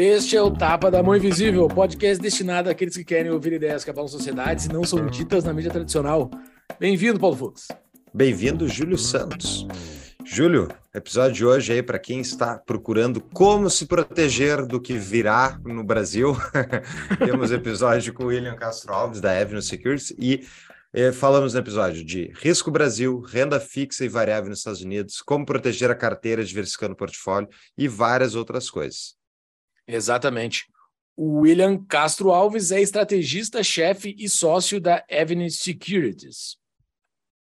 Este é o Tapa da Mão Invisível, podcast destinado àqueles que querem ouvir ideias que abalam sociedades e não são ditas na mídia tradicional. Bem-vindo, Paulo Fux. Bem-vindo, Júlio Santos. Júlio, episódio de hoje aí para quem está procurando como se proteger do que virá no Brasil. Temos episódio com o William Castro Alves da Avenue Securities e eh, falamos no episódio de risco Brasil, renda fixa e variável nos Estados Unidos, como proteger a carteira diversificando o portfólio e várias outras coisas. Exatamente. O William Castro Alves é estrategista, chefe e sócio da Avenue Securities.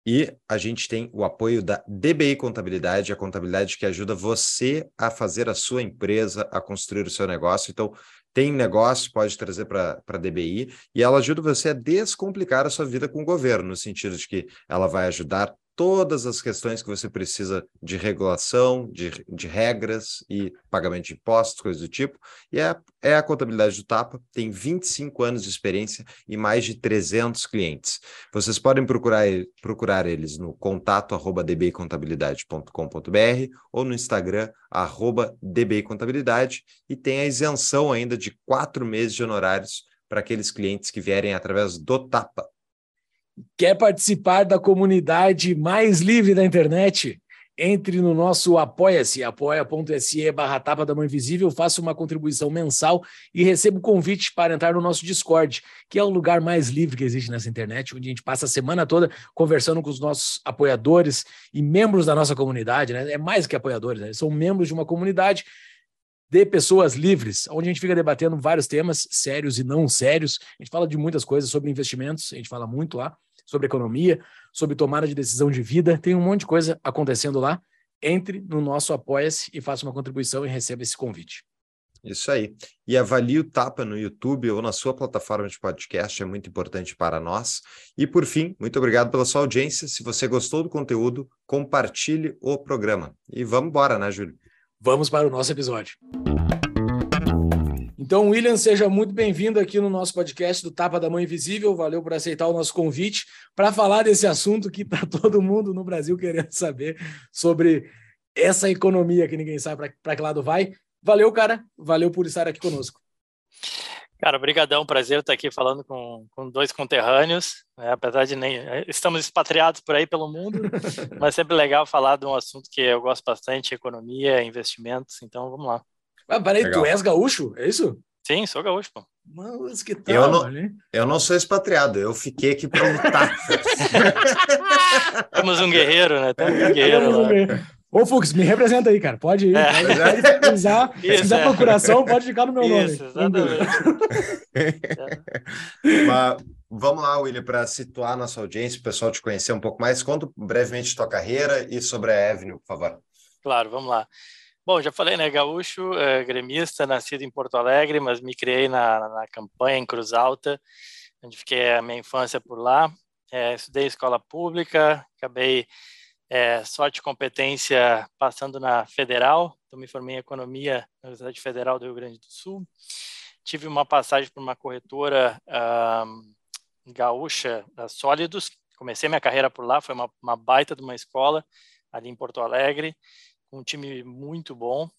E a gente tem o apoio da DBI Contabilidade, a contabilidade que ajuda você a fazer a sua empresa, a construir o seu negócio. Então, tem negócio, pode trazer para a DBI, e ela ajuda você a descomplicar a sua vida com o governo, no sentido de que ela vai ajudar todas as questões que você precisa de regulação, de, de regras e pagamento de impostos, coisas do tipo. E é, é a contabilidade do Tapa, tem 25 anos de experiência e mais de 300 clientes. Vocês podem procurar, procurar eles no contato arroba dbcontabilidade.com.br ou no Instagram arroba dbcontabilidade e tem a isenção ainda de quatro meses de honorários para aqueles clientes que vierem através do Tapa. Quer participar da comunidade mais livre da internet? Entre no nosso Apoia-se, apoia.se barra tapa da mão invisível, faça uma contribuição mensal e receba o convite para entrar no nosso Discord, que é o lugar mais livre que existe nessa internet, onde a gente passa a semana toda conversando com os nossos apoiadores e membros da nossa comunidade, né? É mais que apoiadores, né? São membros de uma comunidade de pessoas livres, onde a gente fica debatendo vários temas sérios e não sérios. A gente fala de muitas coisas sobre investimentos, a gente fala muito lá sobre economia, sobre tomada de decisão de vida. Tem um monte de coisa acontecendo lá. Entre no nosso Apoia-se e faça uma contribuição e receba esse convite. Isso aí. E avalie o Tapa no YouTube ou na sua plataforma de podcast, é muito importante para nós. E por fim, muito obrigado pela sua audiência. Se você gostou do conteúdo, compartilhe o programa. E vamos embora, né, Júlio? Vamos para o nosso episódio. Então, William, seja muito bem-vindo aqui no nosso podcast do Tapa da Mãe Invisível. Valeu por aceitar o nosso convite para falar desse assunto que está todo mundo no Brasil querendo saber sobre essa economia que ninguém sabe para que lado vai. Valeu, cara. Valeu por estar aqui conosco. Cara, brigadão, prazer estar aqui falando com, com dois conterrâneos, né? apesar de nem estamos expatriados por aí pelo mundo, mas sempre legal falar de um assunto que eu gosto bastante, economia, investimentos, então vamos lá. Ah, peraí, Legal. tu és gaúcho? É isso? Sim, sou gaúcho, pô. Mas que tal, eu não, eu não sou expatriado, eu fiquei aqui para lutar. Temos um guerreiro, né? Temos um guerreiro lá. Ô, Fux, me representa aí, cara. Pode ir. É. Pode. Isso, se quiser é. procuração, pode ficar no meu Isso, nome. Exatamente. Mas, vamos lá, William, para situar nossa audiência, o pessoal te conhecer um pouco mais. Conta brevemente tua carreira e sobre a Avenue, por favor. Claro, vamos lá. Bom, já falei, né? Gaúcho, é, gremista, nascido em Porto Alegre, mas me criei na, na campanha em Cruz Alta, onde fiquei a minha infância por lá. É, estudei escola pública, acabei é, sorte e competência passando na Federal, então me formei em Economia na Universidade Federal do Rio Grande do Sul. Tive uma passagem por uma corretora um, gaúcha da Sólidos, comecei minha carreira por lá, foi uma, uma baita de uma escola ali em Porto Alegre um time muito bom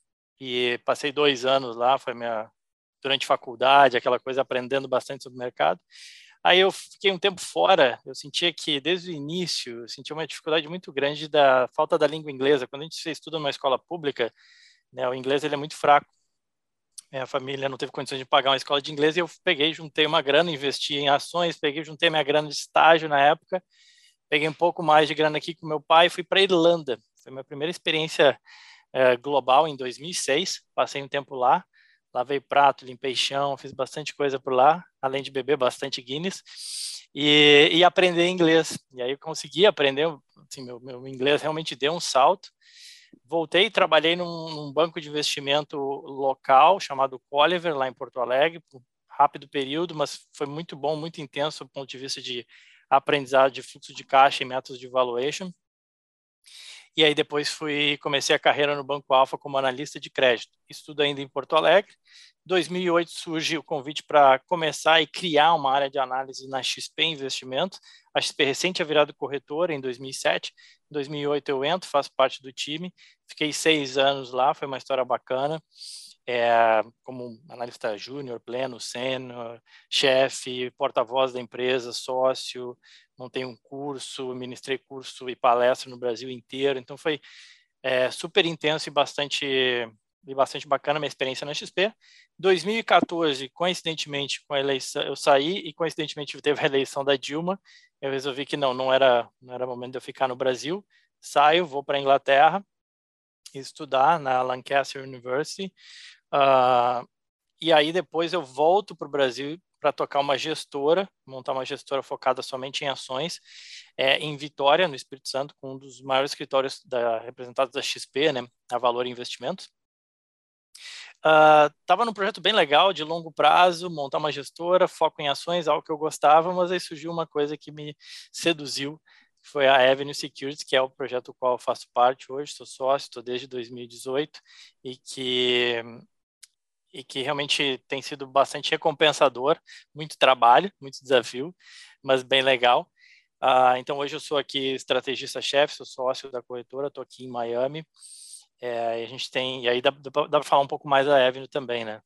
e passei dois anos lá, foi minha durante faculdade, aquela coisa aprendendo bastante sobre o mercado. Aí eu fiquei um tempo fora, eu sentia que desde o início, eu sentia uma dificuldade muito grande da falta da língua inglesa. Quando a gente estuda numa escola pública, né, o inglês ele é muito fraco. Minha família não teve condições de pagar uma escola de inglês e eu peguei, juntei uma grana, investi em ações, peguei, juntei minha grana de estágio na época, peguei um pouco mais de grana aqui com meu pai e fui para Irlanda. Foi minha primeira experiência é, global em 2006. Passei um tempo lá, lavei prato, limpei chão, fiz bastante coisa por lá, além de beber bastante Guinness e, e aprender inglês. E aí eu consegui aprender, assim, meu, meu inglês realmente deu um salto. Voltei e trabalhei num, num, banco de investimento local chamado Colliver, lá em Porto Alegre, por um rápido período, mas foi muito bom, muito intenso do ponto de vista de aprendizado de fluxo de caixa e métodos de valuation. E aí depois fui comecei a carreira no Banco Alfa como analista de crédito. Estudo ainda em Porto Alegre. 2008 surge o convite para começar e criar uma área de análise na XP Investimentos. A XP recente tinha virado corretora em 2007. Em 2008 eu entro, faço parte do time. Fiquei seis anos lá, foi uma história bacana é, como analista júnior, pleno, sênior, chefe, porta-voz da empresa, sócio, montei um curso, ministrei curso e palestra no Brasil inteiro, então foi é, super intenso e bastante e bastante bacana minha experiência na XP. 2014, coincidentemente, com a eleição, eu saí e coincidentemente teve a eleição da Dilma. Eu resolvi que não, não era, não era momento de eu ficar no Brasil. Saio, vou para a Inglaterra estudar na Lancaster University. Uh, e aí depois eu volto para o Brasil para tocar uma gestora, montar uma gestora focada somente em ações, é, em Vitória, no Espírito Santo, com um dos maiores escritórios da, representados da XP, né, a Valor Investimentos. Estava uh, num projeto bem legal, de longo prazo, montar uma gestora, foco em ações, algo que eu gostava, mas aí surgiu uma coisa que me seduziu, foi a Avenue Securities, que é o projeto do qual eu faço parte hoje, sou sócio, estou desde 2018, e que e que realmente tem sido bastante recompensador, muito trabalho, muito desafio, mas bem legal. Uh, então hoje eu sou aqui estrategista-chefe, sou sócio da corretora, estou aqui em Miami. É, a gente tem, e aí dá, dá para falar um pouco mais da Avenue também, né?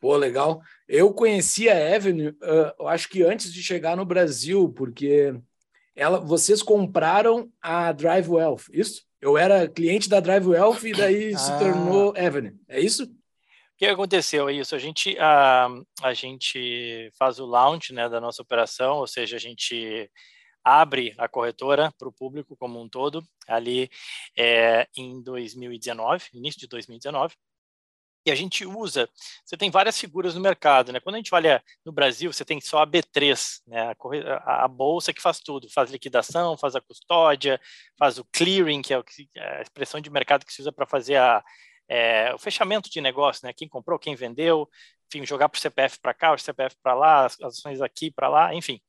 Pô, legal. Eu conheci a Avenue, uh, eu acho que antes de chegar no Brasil, porque ela, vocês compraram a Drive Wealth, isso? Eu era cliente da Drive Wealth e daí ah. se tornou Avenue, é isso? Que aconteceu é isso? A gente, a, a gente faz o launch né, da nossa operação, ou seja, a gente abre a corretora para o público como um todo, ali é, em 2019, início de 2019, e a gente usa, você tem várias figuras no mercado, né? Quando a gente olha no Brasil, você tem só a B3, né? A, a, bolsa que faz tudo, faz liquidação, faz a custódia, faz o clearing, que é, é a expressão de mercado que se usa para fazer a, é, o fechamento de negócio, né? Quem comprou, quem vendeu, enfim, jogar para o CPF para cá, o CPF para lá, as ações aqui para lá, enfim.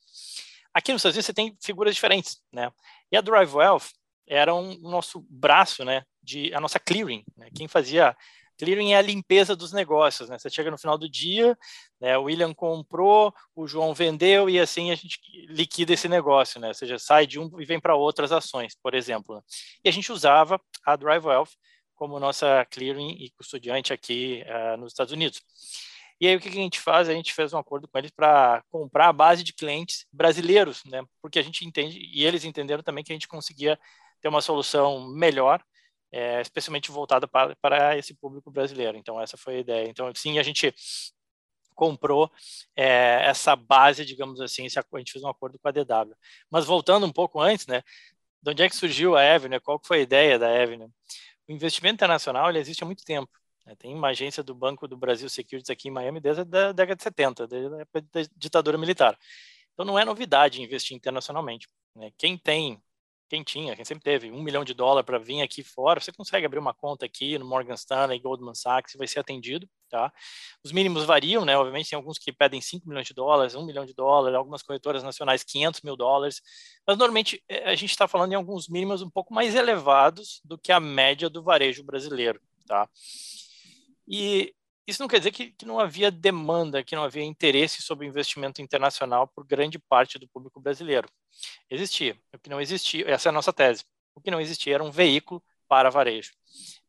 Aqui nos Estados Unidos você tem figuras diferentes, né? E a Drive Wealth era um, o nosso braço, né? De a nossa clearing, né? Quem fazia clearing é a limpeza dos negócios, né? Você chega no final do dia, né? O William comprou, o João vendeu e assim a gente liquida esse negócio, né? Ou seja, sai de um e vem para outras ações, por exemplo. Né? E a gente usava a Drive Wealth como nossa clearing e custodiante aqui uh, nos Estados Unidos. E aí o que a gente faz? A gente fez um acordo com eles para comprar a base de clientes brasileiros, né? Porque a gente entende e eles entenderam também que a gente conseguia ter uma solução melhor, é, especialmente voltada para, para esse público brasileiro. Então essa foi a ideia. Então sim, a gente comprou é, essa base, digamos assim, a gente fez um acordo com a DW. Mas voltando um pouco antes, né? De onde é que surgiu a Avenue? Qual foi a ideia da Avenue? O investimento internacional ele existe há muito tempo. Né? Tem uma agência do Banco do Brasil Securities aqui em Miami desde a década de 70, desde a época da ditadura militar. Então não é novidade investir internacionalmente. Né? Quem tem, quem tinha, quem sempre teve um milhão de dólares para vir aqui fora, você consegue abrir uma conta aqui no Morgan Stanley, Goldman Sachs, e vai ser atendido. Tá? Os mínimos variam, né? Obviamente tem alguns que pedem 5 milhões de dólares, 1 milhão de dólares, algumas corretoras nacionais 500 mil dólares, mas normalmente eh, a gente está falando em alguns mínimos um pouco mais elevados do que a média do varejo brasileiro, tá? E isso não quer dizer que, que não havia demanda, que não havia interesse sobre investimento internacional por grande parte do público brasileiro. Existia. O que não existia, essa é a nossa tese. O que não existia era um veículo para varejo.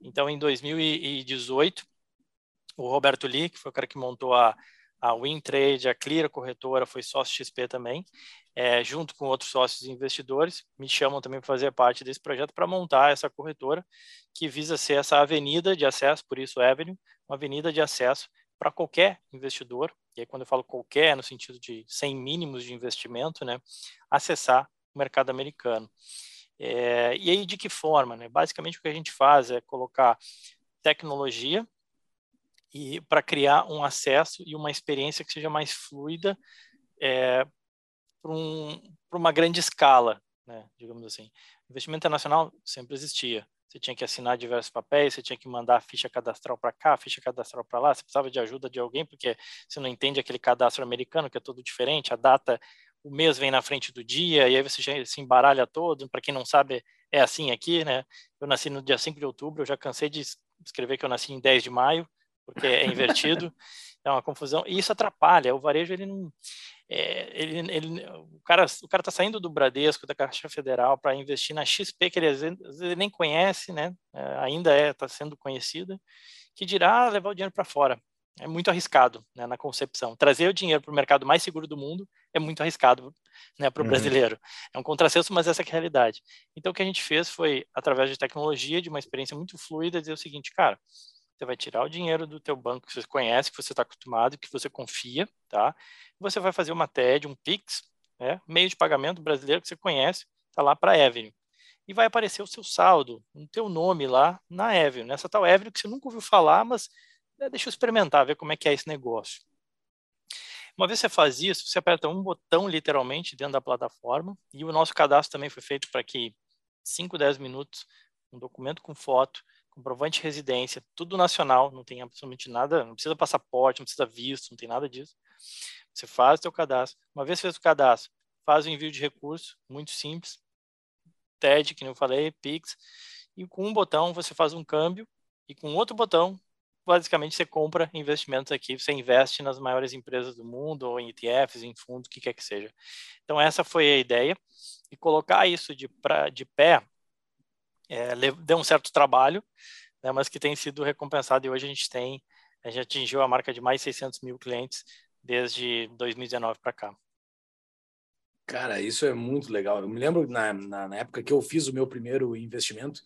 Então, em 2018, o Roberto Lee, que foi o cara que montou a, a WinTrade, a Clear, a corretora, foi sócio XP também, é, junto com outros sócios investidores, me chamam também para fazer parte desse projeto para montar essa corretora, que visa ser essa avenida de acesso, por isso Avenue, uma avenida de acesso para qualquer investidor, e aí quando eu falo qualquer, no sentido de sem mínimos de investimento, né, acessar o mercado americano. É, e aí de que forma? Né? Basicamente o que a gente faz é colocar tecnologia e para criar um acesso e uma experiência que seja mais fluida é, para um, uma grande escala, né, digamos assim. Investimento internacional sempre existia. Você tinha que assinar diversos papéis, você tinha que mandar a ficha cadastral para cá, ficha cadastral para lá, você precisava de ajuda de alguém, porque você não entende aquele cadastro americano, que é todo diferente, a data, o mês vem na frente do dia, e aí você se embaralha todo. Para quem não sabe, é assim aqui, né? Eu nasci no dia 5 de outubro, eu já cansei de escrever que eu nasci em 10 de maio, porque é invertido, é uma confusão, e isso atrapalha, o varejo, ele não... É, ele, ele, o cara o cara está saindo do Bradesco, da Caixa Federal, para investir na XP, que ele às vezes, vezes nem conhece, né? É, ainda é, está sendo conhecida, que dirá levar o dinheiro para fora. É muito arriscado né, na concepção. Trazer o dinheiro para o mercado mais seguro do mundo é muito arriscado né, para o uhum. brasileiro. É um contrassenso, mas essa é a realidade. Então, o que a gente fez foi, através de tecnologia, de uma experiência muito fluida, dizer o seguinte, cara, você vai tirar o dinheiro do teu banco que você conhece, que você está acostumado, que você confia, tá? Você vai fazer uma TED, um Pix, né? meio de pagamento brasileiro que você conhece, está lá para a Avenue. E vai aparecer o seu saldo, o teu nome lá na Avenue, nessa tal Avenue que você nunca ouviu falar, mas né, deixa eu experimentar, ver como é que é esse negócio. Uma vez você faz isso, você aperta um botão literalmente dentro da plataforma e o nosso cadastro também foi feito para que 5, 10 minutos, um documento com foto, comprovante de residência, tudo nacional, não tem absolutamente nada, não precisa passaporte, não precisa visto, não tem nada disso. Você faz o seu cadastro. Uma vez fez o cadastro, faz o envio de recurso, muito simples. TED, que eu falei, Pix. E com um botão você faz um câmbio e com outro botão, basicamente você compra investimentos aqui, você investe nas maiores empresas do mundo ou em ETFs, em fundos, o que quer que seja. Então essa foi a ideia e colocar isso de, pra, de pé é, deu um certo trabalho, né, mas que tem sido recompensado e hoje a gente tem, a gente atingiu a marca de mais 600 mil clientes desde 2019 para cá. Cara, isso é muito legal. Eu me lembro na, na, na, época que eu fiz o meu primeiro investimento,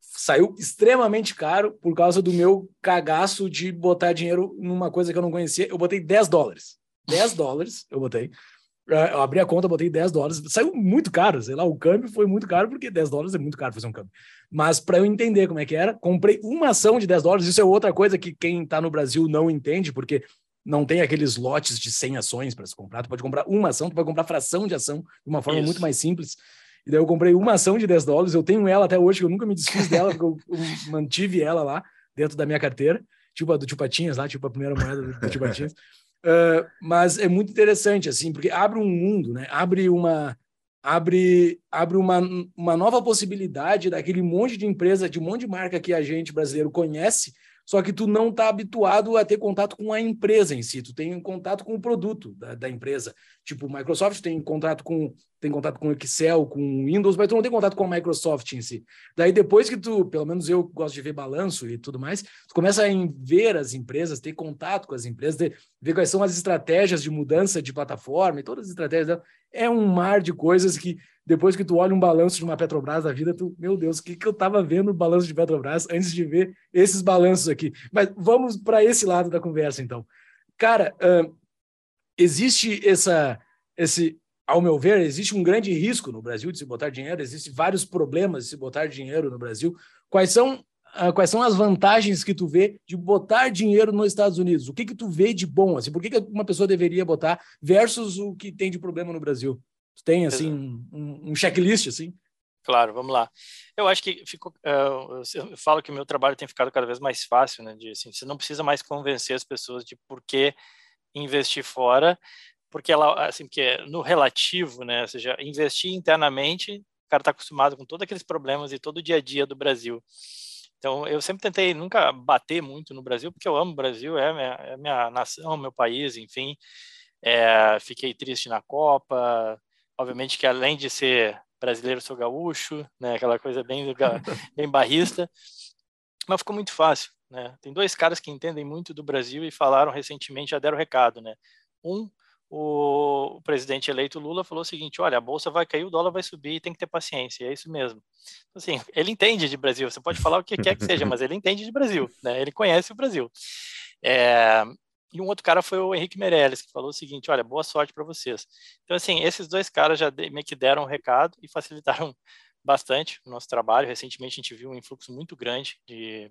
saiu extremamente caro por causa do meu cagaço de botar dinheiro numa coisa que eu não conhecia. Eu botei 10 dólares. 10 dólares eu botei. É, eu abri a conta, botei 10 dólares. Saiu muito caro, sei lá, o câmbio foi muito caro, porque 10 dólares é muito caro fazer um câmbio. Mas para eu entender como é que era, comprei uma ação de 10 dólares. Isso é outra coisa que quem está no Brasil não entende, porque não tem aqueles lotes de 100 ações para se comprar. Tu pode comprar uma ação, tu pode comprar fração de ação de uma forma Isso. muito mais simples. E daí eu comprei uma ação de 10 dólares. Eu tenho ela até hoje, que eu nunca me desfiz dela, porque eu, eu mantive ela lá dentro da minha carteira, tipo a do Tio Patinhas lá, tipo a primeira moeda do, do Tio Patinhas. Uh, mas é muito interessante, assim, porque abre um mundo, né? Abre uma abre abre uma, uma nova possibilidade daquele monte de empresa, de um monte de marca que a gente brasileiro conhece, só que tu não está habituado a ter contato com a empresa em si, tu tem contato com o produto da, da empresa. Tipo, Microsoft tem contato com tem contato com Excel, com Windows, mas tu não tem contato com a Microsoft em si. Daí depois que tu, pelo menos eu gosto de ver balanço e tudo mais, tu começa a ver as empresas, ter contato com as empresas, ter, ver quais são as estratégias de mudança de plataforma e todas as estratégias dela. É um mar de coisas que depois que tu olha um balanço de uma Petrobras da vida, tu, meu Deus, o que, que eu estava vendo no balanço de Petrobras antes de ver esses balanços aqui? Mas vamos para esse lado da conversa, então. Cara, uh, existe essa, esse, ao meu ver, existe um grande risco no Brasil de se botar dinheiro, existem vários problemas de se botar dinheiro no Brasil. Quais são, uh, quais são as vantagens que tu vê de botar dinheiro nos Estados Unidos? O que que tu vê de bom? Assim, por que, que uma pessoa deveria botar versus o que tem de problema no Brasil? Tu tem, assim, um, um checklist, assim? Claro, vamos lá. Eu acho que ficou, uh, eu falo que o meu trabalho tem ficado cada vez mais fácil, né? De, assim, você não precisa mais convencer as pessoas de por que investir fora, porque ela, assim, porque no relativo, né? Ou seja, investir internamente, o cara está acostumado com todos aqueles problemas e todo o dia a dia do Brasil. Então, eu sempre tentei nunca bater muito no Brasil, porque eu amo o Brasil, é minha, é minha nação, meu país, enfim. É, fiquei triste na Copa, obviamente que além de ser brasileiro, sou gaúcho, né, aquela coisa bem, bem barrista, mas ficou muito fácil, né? Tem dois caras que entendem muito do Brasil e falaram recentemente, já deram recado, né? Um, o, o presidente eleito Lula falou o seguinte, olha, a bolsa vai cair, o dólar vai subir, tem que ter paciência, é isso mesmo. Assim, ele entende de Brasil, você pode falar o que quer que seja, mas ele entende de Brasil, né? Ele conhece o Brasil. É, e um outro cara foi o Henrique Meirelles, que falou o seguinte: olha, boa sorte para vocês. Então, assim, esses dois caras já meio que deram um recado e facilitaram bastante o nosso trabalho. Recentemente, a gente viu um influxo muito grande de,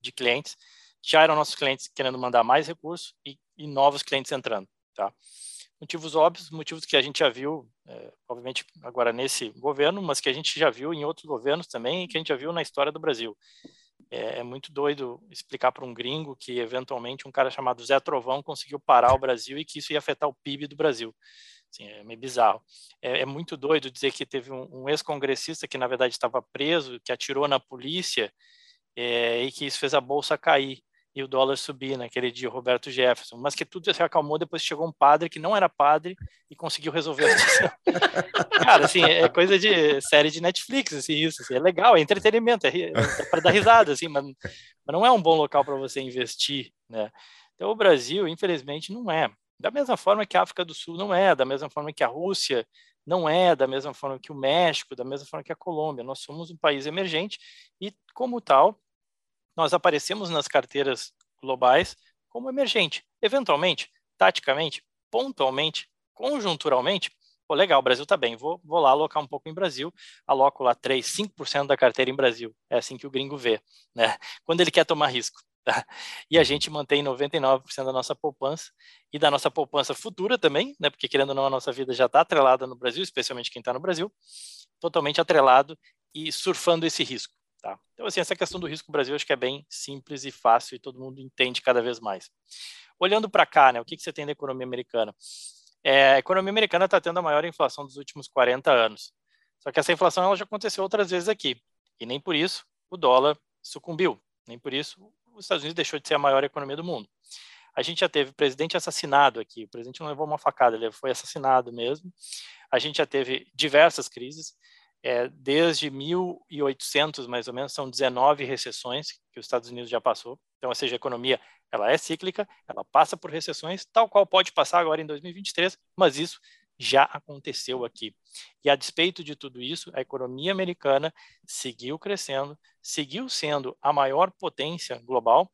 de clientes. Já eram nossos clientes querendo mandar mais recursos e, e novos clientes entrando. Tá? Motivos óbvios, motivos que a gente já viu, é, obviamente, agora nesse governo, mas que a gente já viu em outros governos também e que a gente já viu na história do Brasil. É, é muito doido explicar para um gringo que, eventualmente, um cara chamado Zé Trovão conseguiu parar o Brasil e que isso ia afetar o PIB do Brasil. Assim, é meio bizarro. É, é, muito doido dizer que teve um, um ex-congressista que, na verdade, estava preso, que atirou na polícia é, e que isso fez a bolsa cair e o dólar subir naquele dia, Roberto Jefferson, mas que tudo se acalmou, depois chegou um padre que não era padre e conseguiu resolver a situação. Cara, assim, é coisa de série de Netflix, assim, isso, assim, é legal, é entretenimento, é, é para dar risada, assim, mas, mas não é um bom local para você investir, né? Então, o Brasil, infelizmente, não é. Da mesma forma que a África do Sul não é, da mesma forma que a Rússia não é, da mesma forma que o México, da mesma forma que a Colômbia. Nós somos um país emergente e, como tal, nós aparecemos nas carteiras globais como emergente. Eventualmente, taticamente, pontualmente, conjunturalmente, pô, legal, o Brasil está bem, vou, vou lá alocar um pouco em Brasil, aloco lá 3, 5% da carteira em Brasil. É assim que o gringo vê, né? Quando ele quer tomar risco. Tá? E a gente mantém 99% da nossa poupança e da nossa poupança futura também, né? Porque querendo ou não, a nossa vida já está atrelada no Brasil, especialmente quem está no Brasil, totalmente atrelado e surfando esse risco. Tá? Então, assim, essa questão do risco Brasil acho que é bem simples e fácil e todo mundo entende cada vez mais. Olhando para cá, né, o que, que você tem da economia americana? É, a economia americana está tendo a maior inflação dos últimos 40 anos. Só que essa inflação ela já aconteceu outras vezes aqui. E nem por isso o dólar sucumbiu. Nem por isso os Estados Unidos deixou de ser a maior economia do mundo. A gente já teve presidente assassinado aqui. O presidente não levou uma facada, ele foi assassinado mesmo. A gente já teve diversas crises é, desde 1800, mais ou menos, são 19 recessões que os Estados Unidos já passou. Então, ou seja, a economia ela é cíclica, ela passa por recessões, tal qual pode passar agora em 2023, mas isso já aconteceu aqui. E a despeito de tudo isso, a economia americana seguiu crescendo, seguiu sendo a maior potência global,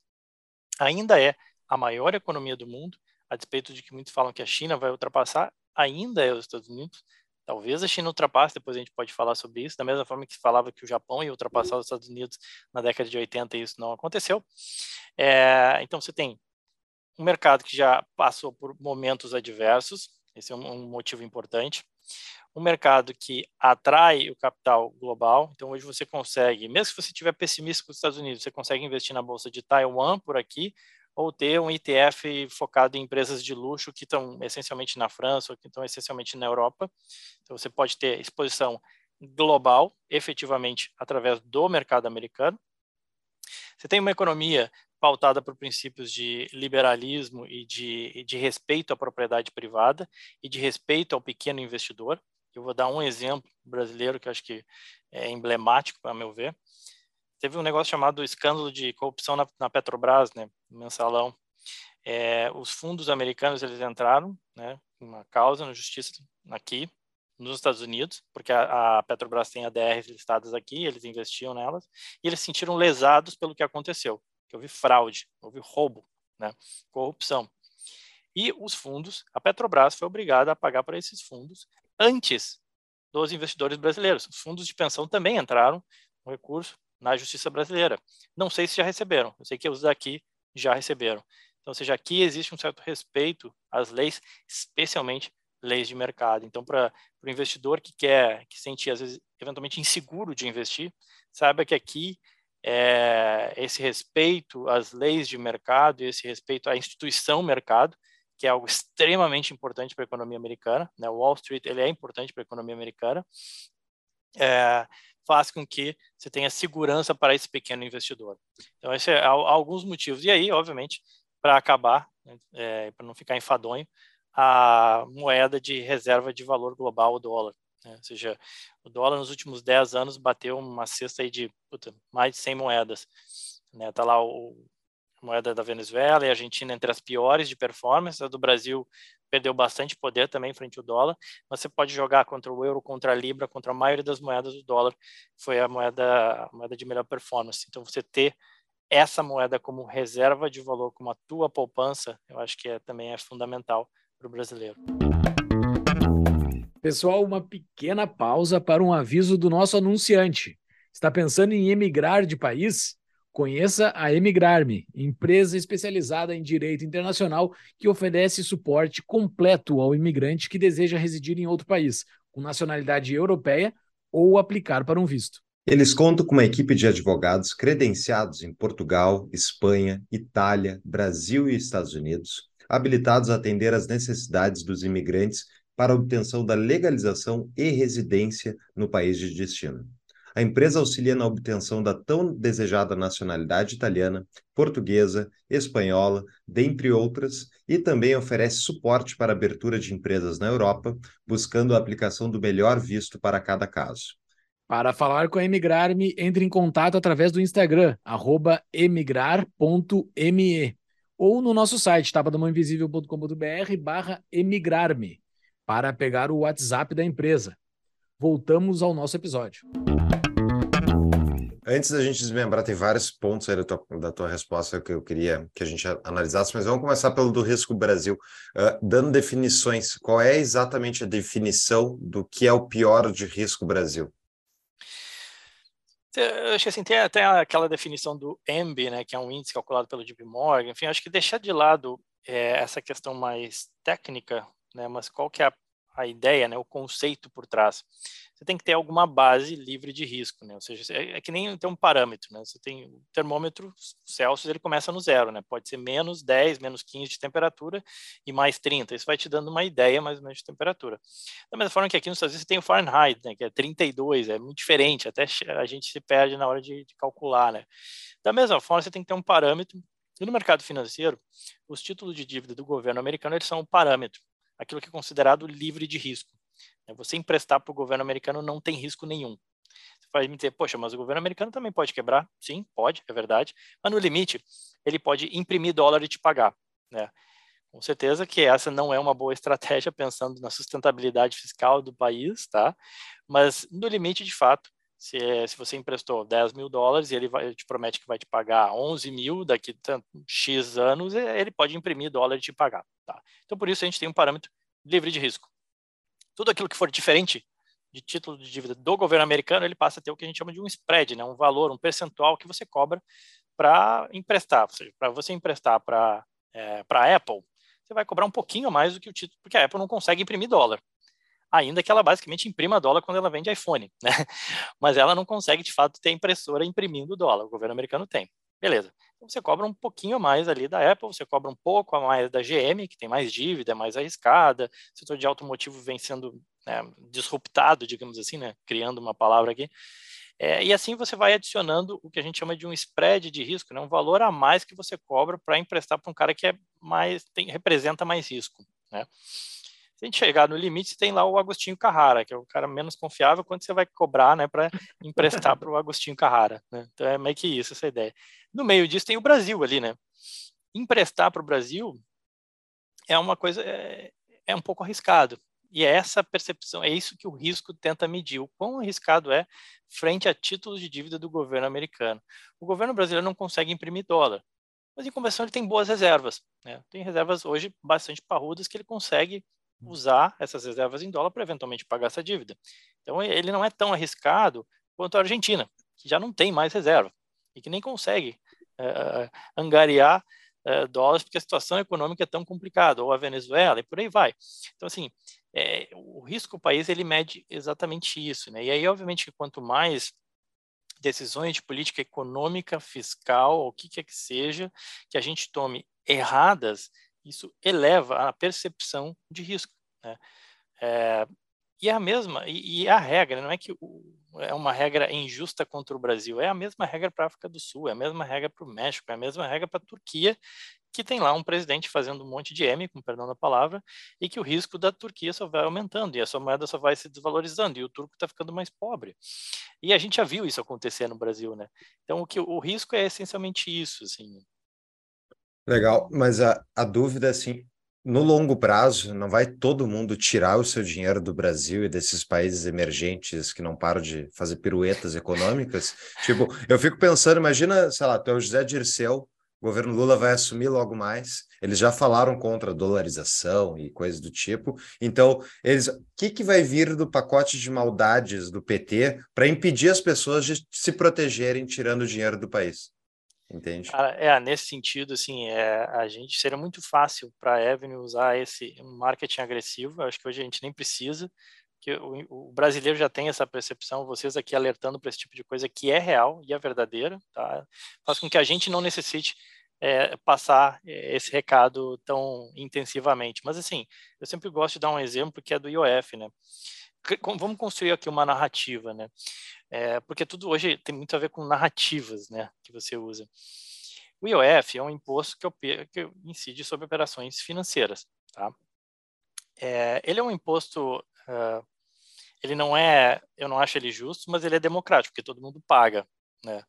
ainda é a maior economia do mundo, a despeito de que muitos falam que a China vai ultrapassar, ainda é os Estados Unidos, Talvez a China ultrapasse, depois a gente pode falar sobre isso, da mesma forma que se falava que o Japão ia ultrapassar os Estados Unidos na década de 80 e isso não aconteceu. É, então você tem um mercado que já passou por momentos adversos, esse é um, um motivo importante. Um mercado que atrai o capital global, então hoje você consegue, mesmo que você estiver pessimista com os Estados Unidos, você consegue investir na bolsa de Taiwan por aqui, ou ter um ETF focado em empresas de luxo que estão essencialmente na França ou que estão essencialmente na Europa. Então, você pode ter exposição global, efetivamente, através do mercado americano. Você tem uma economia pautada por princípios de liberalismo e de, de respeito à propriedade privada e de respeito ao pequeno investidor. Eu vou dar um exemplo brasileiro que acho que é emblemático, a meu ver teve um negócio chamado escândalo de corrupção na, na Petrobras, né, mensalão. É, os fundos americanos eles entraram, né, uma causa na justiça aqui nos Estados Unidos, porque a, a Petrobras tem ADRs listadas aqui, eles investiam nelas e eles se sentiram lesados pelo que aconteceu, que houve fraude, houve roubo, né, corrupção. E os fundos, a Petrobras foi obrigada a pagar para esses fundos antes dos investidores brasileiros. Os fundos de pensão também entraram no recurso na justiça brasileira. Não sei se já receberam, eu sei que os daqui já receberam. Então, ou seja, aqui existe um certo respeito às leis, especialmente leis de mercado. Então, para o investidor que quer, que sente às vezes eventualmente inseguro de investir, saiba que aqui é, esse respeito às leis de mercado e esse respeito à instituição mercado, que é algo extremamente importante para a economia americana, né? O Wall Street ele é importante para a economia americana. É, faz com que você tenha segurança para esse pequeno investidor. Então, esses é alguns motivos. E aí, obviamente, para acabar, né, é, para não ficar enfadonho, a moeda de reserva de valor global, o dólar. Né? Ou seja, o dólar nos últimos 10 anos bateu uma cesta aí de puta, mais de 100 moedas. Né? Tá lá o, a moeda da Venezuela e a Argentina entre as piores de performance, a do Brasil perdeu bastante poder também frente ao dólar, mas você pode jogar contra o euro, contra a libra, contra a maioria das moedas, o dólar foi a moeda, a moeda de melhor performance. Então, você ter essa moeda como reserva de valor, como a tua poupança, eu acho que é, também é fundamental para o brasileiro. Pessoal, uma pequena pausa para um aviso do nosso anunciante. Está pensando em emigrar de país? Conheça a Emigrarme, empresa especializada em direito internacional que oferece suporte completo ao imigrante que deseja residir em outro país, com nacionalidade europeia ou aplicar para um visto. Eles contam com uma equipe de advogados credenciados em Portugal, Espanha, Itália, Brasil e Estados Unidos, habilitados a atender às necessidades dos imigrantes para obtenção da legalização e residência no país de destino. A empresa auxilia na obtenção da tão desejada nacionalidade italiana, portuguesa, espanhola, dentre outras, e também oferece suporte para a abertura de empresas na Europa, buscando a aplicação do melhor visto para cada caso. Para falar com a Emigrar-me, entre em contato através do Instagram, emigrar.me ou no nosso site, tapadamãoinvisível.com.br barra emigrar-me, para pegar o WhatsApp da empresa. Voltamos ao nosso episódio. Antes da gente desmembrar, tem vários pontos aí da tua, da tua, resposta que eu queria que a gente analisasse, mas vamos começar pelo do risco Brasil, uh, dando definições. Qual é exatamente a definição do que é o pior de risco Brasil? Eu acho que assim, tem até aquela definição do EMB, né, que é um índice calculado pelo JP Morgan, enfim, acho que deixar de lado é, essa questão mais técnica, né, mas qual que é a, a ideia, né, o conceito por trás você tem que ter alguma base livre de risco, né? Ou seja, é, é que nem ter um parâmetro, né? Você tem o termômetro Celsius, ele começa no zero, né? Pode ser menos 10, menos 15 de temperatura e mais 30. Isso vai te dando uma ideia mais ou menos de temperatura. Da mesma forma que aqui nos Estados Unidos você tem o Fahrenheit, né? Que é 32, é muito diferente, até a gente se perde na hora de, de calcular, né? Da mesma forma, você tem que ter um parâmetro e no mercado financeiro, os títulos de dívida do governo americano eles são um parâmetro, aquilo que é considerado livre de risco. Né, você emprestar para o governo americano não tem risco nenhum. Você pode me dizer, poxa, mas o governo americano também pode quebrar? Sim, pode, é verdade. Mas no limite, ele pode imprimir dólar e te pagar. Né? Com certeza que essa não é uma boa estratégia pensando na sustentabilidade fiscal do país, tá? Mas no limite, de fato, se, se você emprestou 10 mil dólares e ele, vai, ele te promete que vai te pagar 11 mil daqui a X anos, ele pode imprimir dólar e te pagar, tá? Então, por isso, a gente tem um parâmetro livre de risco tudo aquilo que for diferente de título de dívida do governo americano, ele passa a ter o que a gente chama de um spread, né? um valor, um percentual que você cobra para emprestar. Ou seja, para você emprestar para é, a Apple, você vai cobrar um pouquinho mais do que o título, porque a Apple não consegue imprimir dólar. Ainda que ela basicamente imprima dólar quando ela vende iPhone, né? Mas ela não consegue, de fato, ter impressora imprimindo dólar. O governo americano tem. Beleza. Então você cobra um pouquinho mais ali da Apple, você cobra um pouco a mais da GM, que tem mais dívida, é mais arriscada. O setor de automotivo vem sendo né, disruptado, digamos assim, né, criando uma palavra aqui. É, e assim você vai adicionando o que a gente chama de um spread de risco, né, um valor a mais que você cobra para emprestar para um cara que é mais tem, representa mais risco. Né? Se a gente chegar no limite, você tem lá o Agostinho Carrara, que é o cara menos confiável quando você vai cobrar né, para emprestar para o Agostinho Carrara. Né? Então é meio que isso, essa ideia. No meio disso tem o Brasil ali, né? Emprestar para o Brasil é uma coisa, é, é um pouco arriscado. E é essa percepção, é isso que o risco tenta medir, o quão arriscado é frente a títulos de dívida do governo americano. O governo brasileiro não consegue imprimir dólar, mas em conversão ele tem boas reservas. Né? Tem reservas hoje bastante parrudas que ele consegue usar essas reservas em dólar para eventualmente pagar essa dívida. Então, ele não é tão arriscado quanto a Argentina, que já não tem mais reserva e que nem consegue uh, angariar uh, dólares porque a situação econômica é tão complicada, ou a Venezuela, e por aí vai. Então, assim, é, o risco do país, ele mede exatamente isso, né? E aí, obviamente, que quanto mais decisões de política econômica, fiscal, o que quer que seja, que a gente tome erradas, isso eleva a percepção de risco. Né? É, e é a mesma, e, e, é a regra, não é que é uma regra injusta contra o Brasil, é a mesma regra para a África do Sul, é a mesma regra para o México, é a mesma regra para a Turquia, que tem lá um presidente fazendo um monte de M, com perdão da palavra, e que o risco da Turquia só vai aumentando, e a sua moeda só vai se desvalorizando, e o turco está ficando mais pobre. E a gente já viu isso acontecer no Brasil, né? Então, o, que, o risco é essencialmente isso, assim, Legal, mas a, a dúvida, assim, no longo prazo, não vai todo mundo tirar o seu dinheiro do Brasil e desses países emergentes que não param de fazer piruetas econômicas? tipo, eu fico pensando, imagina, sei lá, tu é o José Dirceu, o governo Lula vai assumir logo mais. Eles já falaram contra a dolarização e coisas do tipo. Então, eles, o que, que vai vir do pacote de maldades do PT para impedir as pessoas de se protegerem tirando o dinheiro do país? Entende? É, nesse sentido, assim, é, a gente seria muito fácil para a Avenue usar esse marketing agressivo. acho que hoje a gente nem precisa, que o, o, brasileiro já tem essa percepção. Vocês aqui alertando para esse tipo de coisa que é real e é verdadeira, tá? Faz com que a gente não necessite é, passar é, esse recado tão intensivamente. Mas, assim, eu sempre gosto de dar um exemplo que é do IOF, né? Vamos construir aqui uma narrativa, né? É, porque tudo hoje tem muito a ver com narrativas, né? Que você usa. O IOF é um imposto que, que incide sobre operações financeiras, tá? É, ele é um imposto, uh, ele não é, eu não acho ele justo, mas ele é democrático, porque todo mundo paga, né?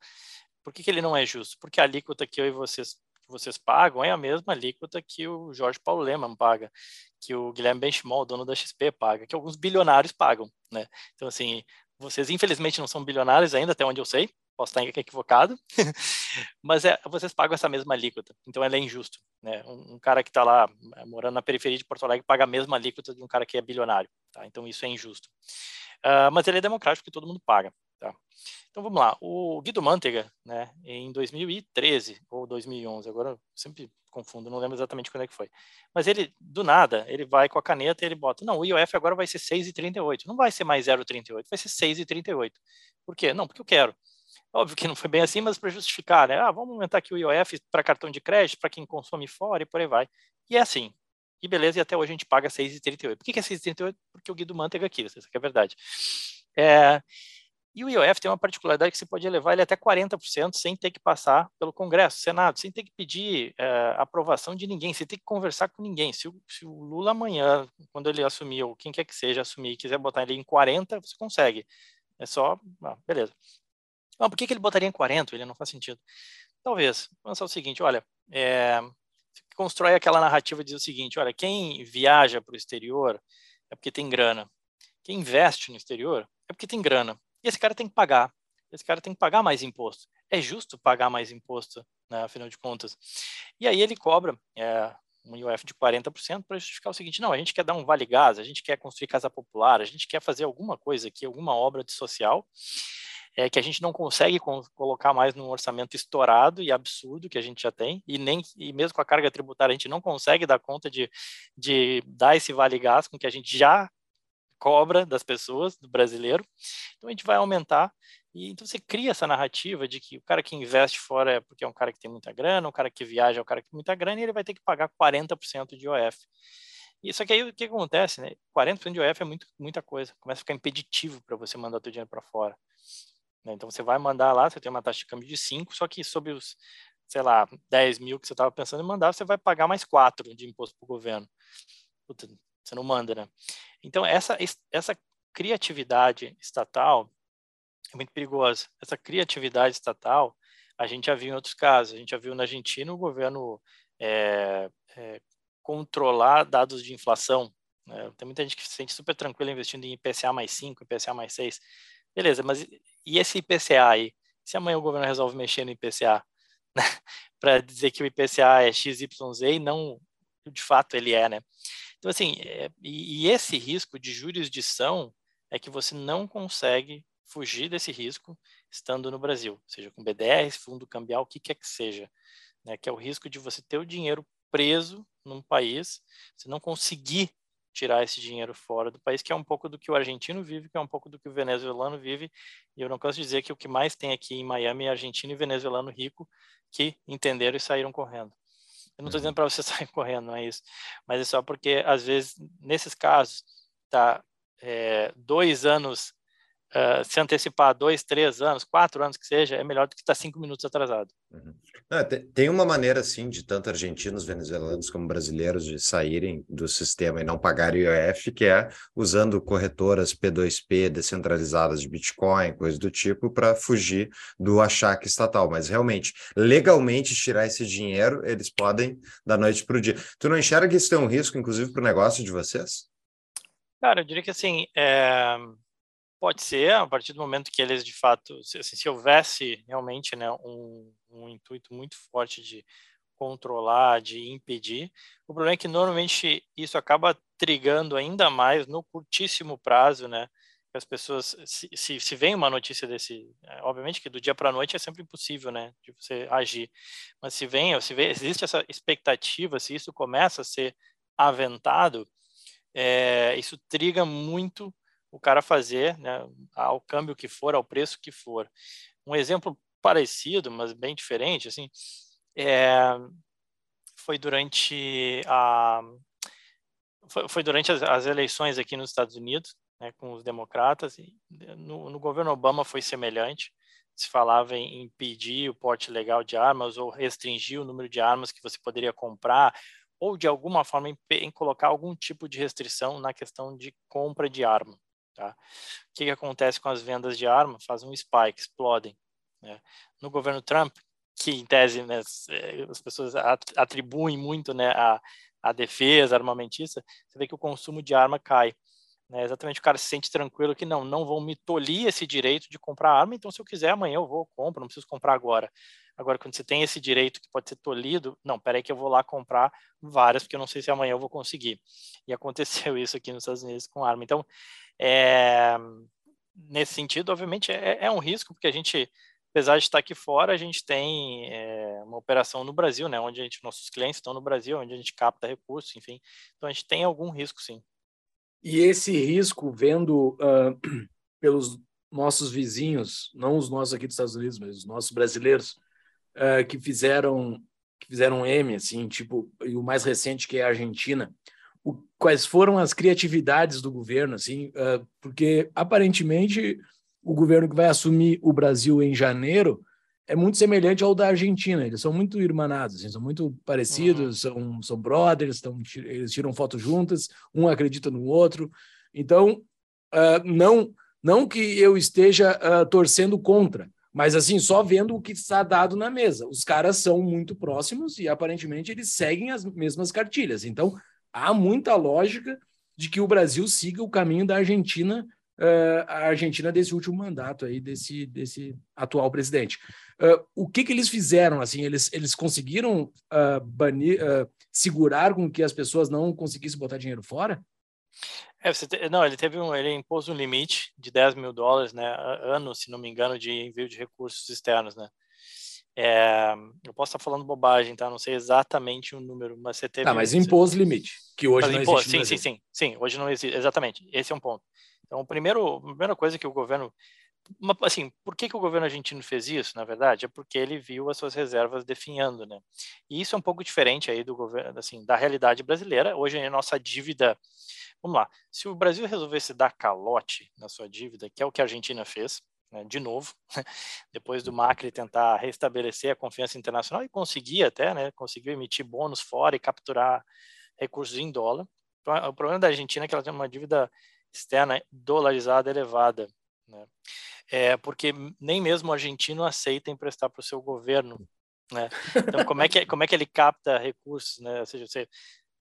Por que, que ele não é justo? Porque a alíquota que eu e vocês que vocês pagam é a mesma alíquota que o Jorge Paulo Leman paga, que o Guilherme Benchimol, dono da XP, paga, que alguns bilionários pagam, né? Então, assim, vocês infelizmente não são bilionários ainda, até onde eu sei, posso estar equivocado, mas é, vocês pagam essa mesma alíquota, então ela é injusto, né? Um, um cara que está lá é, morando na periferia de Porto Alegre paga a mesma alíquota de um cara que é bilionário, tá? Então isso é injusto. Uh, mas ele é democrático porque todo mundo paga, tá? Então vamos lá, o Guido Mantega, né, em 2013 ou 2011, agora sempre confundo, não lembro exatamente quando é que foi. Mas ele, do nada, ele vai com a caneta e ele bota, não, o IOF agora vai ser 6,38, não vai ser mais 0,38, vai ser 6,38. Por quê? Não, porque eu quero. Óbvio que não foi bem assim, mas para justificar, né? Ah, vamos aumentar aqui o IOF para cartão de crédito, para quem consome fora e por aí vai. E é assim. E beleza, e até hoje a gente paga 6,38. Por que, que é 6,38? Porque o Guido Mantega aqui, isso é verdade. É, e o IOF tem uma particularidade que você pode elevar ele até 40% sem ter que passar pelo Congresso, Senado, sem ter que pedir é, aprovação de ninguém, sem ter que conversar com ninguém. Se o, se o, Lula amanhã, quando ele assumir, ou quem quer que seja assumir, e quiser botar ele em 40, você consegue. É só, ah, beleza. Então, por que, que ele botaria em 40? Ele não faz sentido. Talvez. Pensar o seguinte, olha, é, constrói aquela narrativa de o seguinte, olha, quem viaja para o exterior é porque tem grana. Quem investe no exterior é porque tem grana. E esse cara tem que pagar. Esse cara tem que pagar mais imposto. É justo pagar mais imposto, né, afinal de contas. E aí ele cobra é, um IOF de 40% para justificar o seguinte: não, a gente quer dar um vale gás, a gente quer construir casa popular, a gente quer fazer alguma coisa aqui, alguma obra de social. É, que a gente não consegue colocar mais num orçamento estourado e absurdo que a gente já tem, e nem e mesmo com a carga tributária a gente não consegue dar conta de, de dar esse vale gás com que a gente já cobra das pessoas, do brasileiro. Então a gente vai aumentar e então você cria essa narrativa de que o cara que investe fora é porque é um cara que tem muita grana, o cara que viaja é o cara que tem muita grana e ele vai ter que pagar 40% de IOF. E só que aí o que acontece, né? 40% de IOF é muito, muita coisa. Começa a ficar impeditivo para você mandar o dinheiro para fora. Né? Então você vai mandar lá, você tem uma taxa de câmbio de 5, só que sobre os, sei lá, 10 mil que você estava pensando em mandar, você vai pagar mais 4 de imposto para o governo. Puta, você não manda, né? Então, essa, essa criatividade estatal é muito perigosa. Essa criatividade estatal, a gente já viu em outros casos. A gente já viu na Argentina o governo é, é, controlar dados de inflação. Né? Tem muita gente que se sente super tranquila investindo em IPCA mais 5, IPCA mais 6. Beleza, mas e esse IPCA aí? Se amanhã o governo resolve mexer no IPCA, para dizer que o IPCA é XYZ e não de fato ele é, né? Então, assim, é, e, e esse risco de jurisdição é que você não consegue fugir desse risco estando no Brasil, seja com BDR, fundo cambial, o que quer que seja, né, que é o risco de você ter o dinheiro preso num país, você não conseguir tirar esse dinheiro fora do país, que é um pouco do que o argentino vive, que é um pouco do que o venezuelano vive, e eu não canso de dizer que o que mais tem aqui em Miami é argentino e venezuelano rico que entenderam e saíram correndo. Eu não estou dizendo uhum. para você sair correndo, não é isso. Mas é só porque, às vezes, nesses casos, tá é, dois anos, uh, se antecipar dois, três anos, quatro anos que seja, é melhor do que estar tá cinco minutos atrasado. Uhum. Tem uma maneira, sim, de tanto argentinos, venezuelanos como brasileiros de saírem do sistema e não pagarem IOF, que é usando corretoras P2P descentralizadas de Bitcoin, coisa do tipo, para fugir do achaque estatal. Mas realmente, legalmente tirar esse dinheiro, eles podem da noite para o dia. Tu não enxerga que isso tem um risco, inclusive, para o negócio de vocês? Cara, eu diria que assim, é... Pode ser, a partir do momento que eles de fato, se, assim, se houvesse realmente né, um, um intuito muito forte de controlar, de impedir. O problema é que normalmente isso acaba trigando ainda mais no curtíssimo prazo, né? As pessoas, se, se, se vem uma notícia desse, é, obviamente que do dia para a noite é sempre impossível, né, de você agir. Mas se vem, se vê, existe essa expectativa, se isso começa a ser aventado, é, isso triga muito o cara fazer, né, ao câmbio que for, ao preço que for. Um exemplo parecido, mas bem diferente, assim, é, foi durante a foi, foi durante as, as, eleições aqui nos Estados Unidos, né, com os democratas. No, no, governo Obama foi semelhante. Se falava em impedir o porte legal de armas ou restringir o número de armas que você poderia comprar ou de alguma forma em, em colocar algum tipo de restrição na questão de compra de arma. Tá? O que, que acontece com as vendas de arma? Faz um spike, explodem. Né? No governo Trump, que em tese né, eh, as pessoas atribuem muito né, a, a defesa armamentista, você vê que o consumo de arma cai. Né? Exatamente, o cara se sente tranquilo que não, não vão me tolir esse direito de comprar arma, então se eu quiser amanhã eu vou, compro, não preciso comprar agora. Agora, quando você tem esse direito que pode ser tolhido, não, peraí que eu vou lá comprar várias, porque eu não sei se amanhã eu vou conseguir. E aconteceu isso aqui nos Estados Unidos com arma. Então, é, nesse sentido, obviamente, é, é, um risco, porque a gente, apesar de estar aqui fora, a gente tem é, uma operação no Brasil, né, onde gente, nossos clientes estão no Brasil, onde a gente capta recursos, enfim. Então, a gente tem algum risco, sim. E esse risco, vendo uh, pelos nossos vizinhos, não os nossos aqui dos Estados Unidos, mas os nossos brasileiros, uh, que fizeram que fizeram M, assim, tipo, e o mais recente que é a Argentina, o, quais foram as criatividades do governo, assim, uh, porque aparentemente o governo que vai assumir o Brasil em janeiro é muito semelhante ao da Argentina. Eles são muito irmanados, assim, são muito parecidos, uhum. são, são brothers, tão, eles tiram foto juntas, um acredita no outro. Então, uh, não, não que eu esteja uh, torcendo contra, mas assim, só vendo o que está dado na mesa. Os caras são muito próximos e aparentemente eles seguem as mesmas cartilhas. Então, há muita lógica de que o Brasil siga o caminho da Argentina, uh, a Argentina desse último mandato aí, desse, desse atual presidente. Uh, o que, que eles fizeram? Assim, eles, eles conseguiram uh, banir, segurar com que as pessoas não conseguissem botar dinheiro fora? É, te, não, ele teve um, ele impôs um limite de 10 mil dólares, né, ano, se não me engano, de envio de recursos externos, né. É, eu posso estar falando bobagem, tá? Não sei exatamente o número, mas você teve. Ah, mas impôs limite, que hoje mas não impôs, existe. Sim, sim, sim, sim. Hoje não existe. Exatamente. Esse é um ponto. Então, o primeiro, a primeira coisa que o governo, assim, por que, que o governo argentino fez isso? Na verdade, é porque ele viu as suas reservas definhando, né? E isso é um pouco diferente aí do governo, assim, da realidade brasileira. Hoje a nossa dívida, vamos lá. Se o Brasil resolvesse dar calote na sua dívida, que é o que a Argentina fez, né, de novo, depois do Macri tentar restabelecer a confiança internacional e conseguir até, né, conseguiu emitir bônus fora e capturar recursos em dólar. O problema da Argentina é que ela tem uma dívida externa dolarizada elevada, né? É porque nem mesmo o argentino aceita emprestar para o seu governo, né? Então como é que como é que ele capta recursos, né? Ou seja, você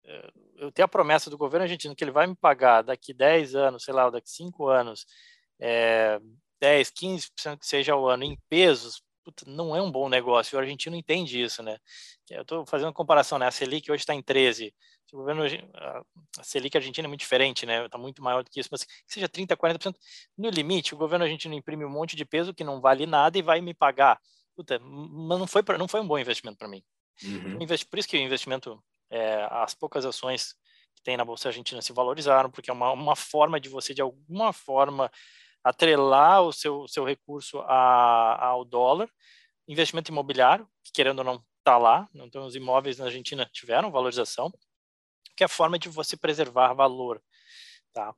eh, eu tenho a promessa do governo argentino que ele vai me pagar daqui 10 anos, sei lá, daqui 5 anos, é, 10, 15% que seja ao ano em pesos, puta, não é um bom negócio. O argentino entende isso, né? Eu estou fazendo uma comparação, né? A Selic hoje está em 13. O governo, a Selic argentina é muito diferente, né? Está muito maior do que isso, mas que seja 30, 40%. No limite, o governo argentino imprime um monte de peso que não vale nada e vai me pagar. Puta, mas não foi, pra, não foi um bom investimento para mim. Uhum. Por isso que o investimento, é, as poucas ações que tem na Bolsa Argentina se valorizaram, porque é uma, uma forma de você, de alguma forma, atrelar o seu, seu recurso a, ao dólar, investimento imobiliário, que querendo ou não está lá, então os imóveis na Argentina tiveram valorização, que é a forma de você preservar valor. Tá?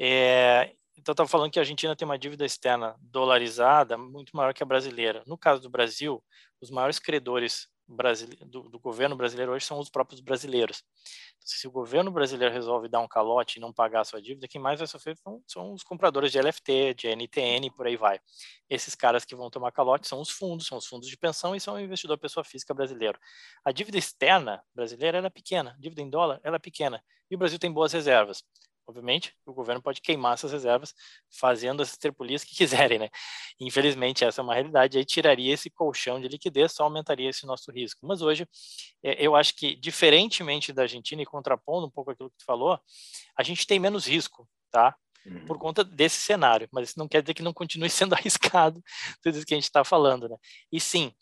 É, então, estava falando que a Argentina tem uma dívida externa dolarizada muito maior que a brasileira. No caso do Brasil, os maiores credores do, do, governo brasileiro hoje são os próprios brasileiros. Então, se o governo brasileiro resolve dar um calote e não pagar a sua dívida, quem mais vai sofrer são, são, os compradores de LFT, de NTN por aí vai. Esses caras que vão tomar calote são os fundos, são os fundos de pensão e são o investidor pessoa física brasileiro. A dívida externa brasileira é pequena, a dívida em dólar é pequena e o Brasil tem boas reservas. Obviamente, o governo pode queimar essas reservas fazendo as terpolias que quiserem, né? Infelizmente, essa é uma realidade. Aí tiraria esse colchão de liquidez, só aumentaria esse nosso risco. Mas hoje, é, eu acho que, diferentemente da Argentina, e contrapondo um pouco aquilo que tu falou, a gente tem menos risco, tá? Por uhum. conta desse cenário. Mas isso não quer dizer que não continue sendo arriscado tudo isso que a gente está falando, né? E sim,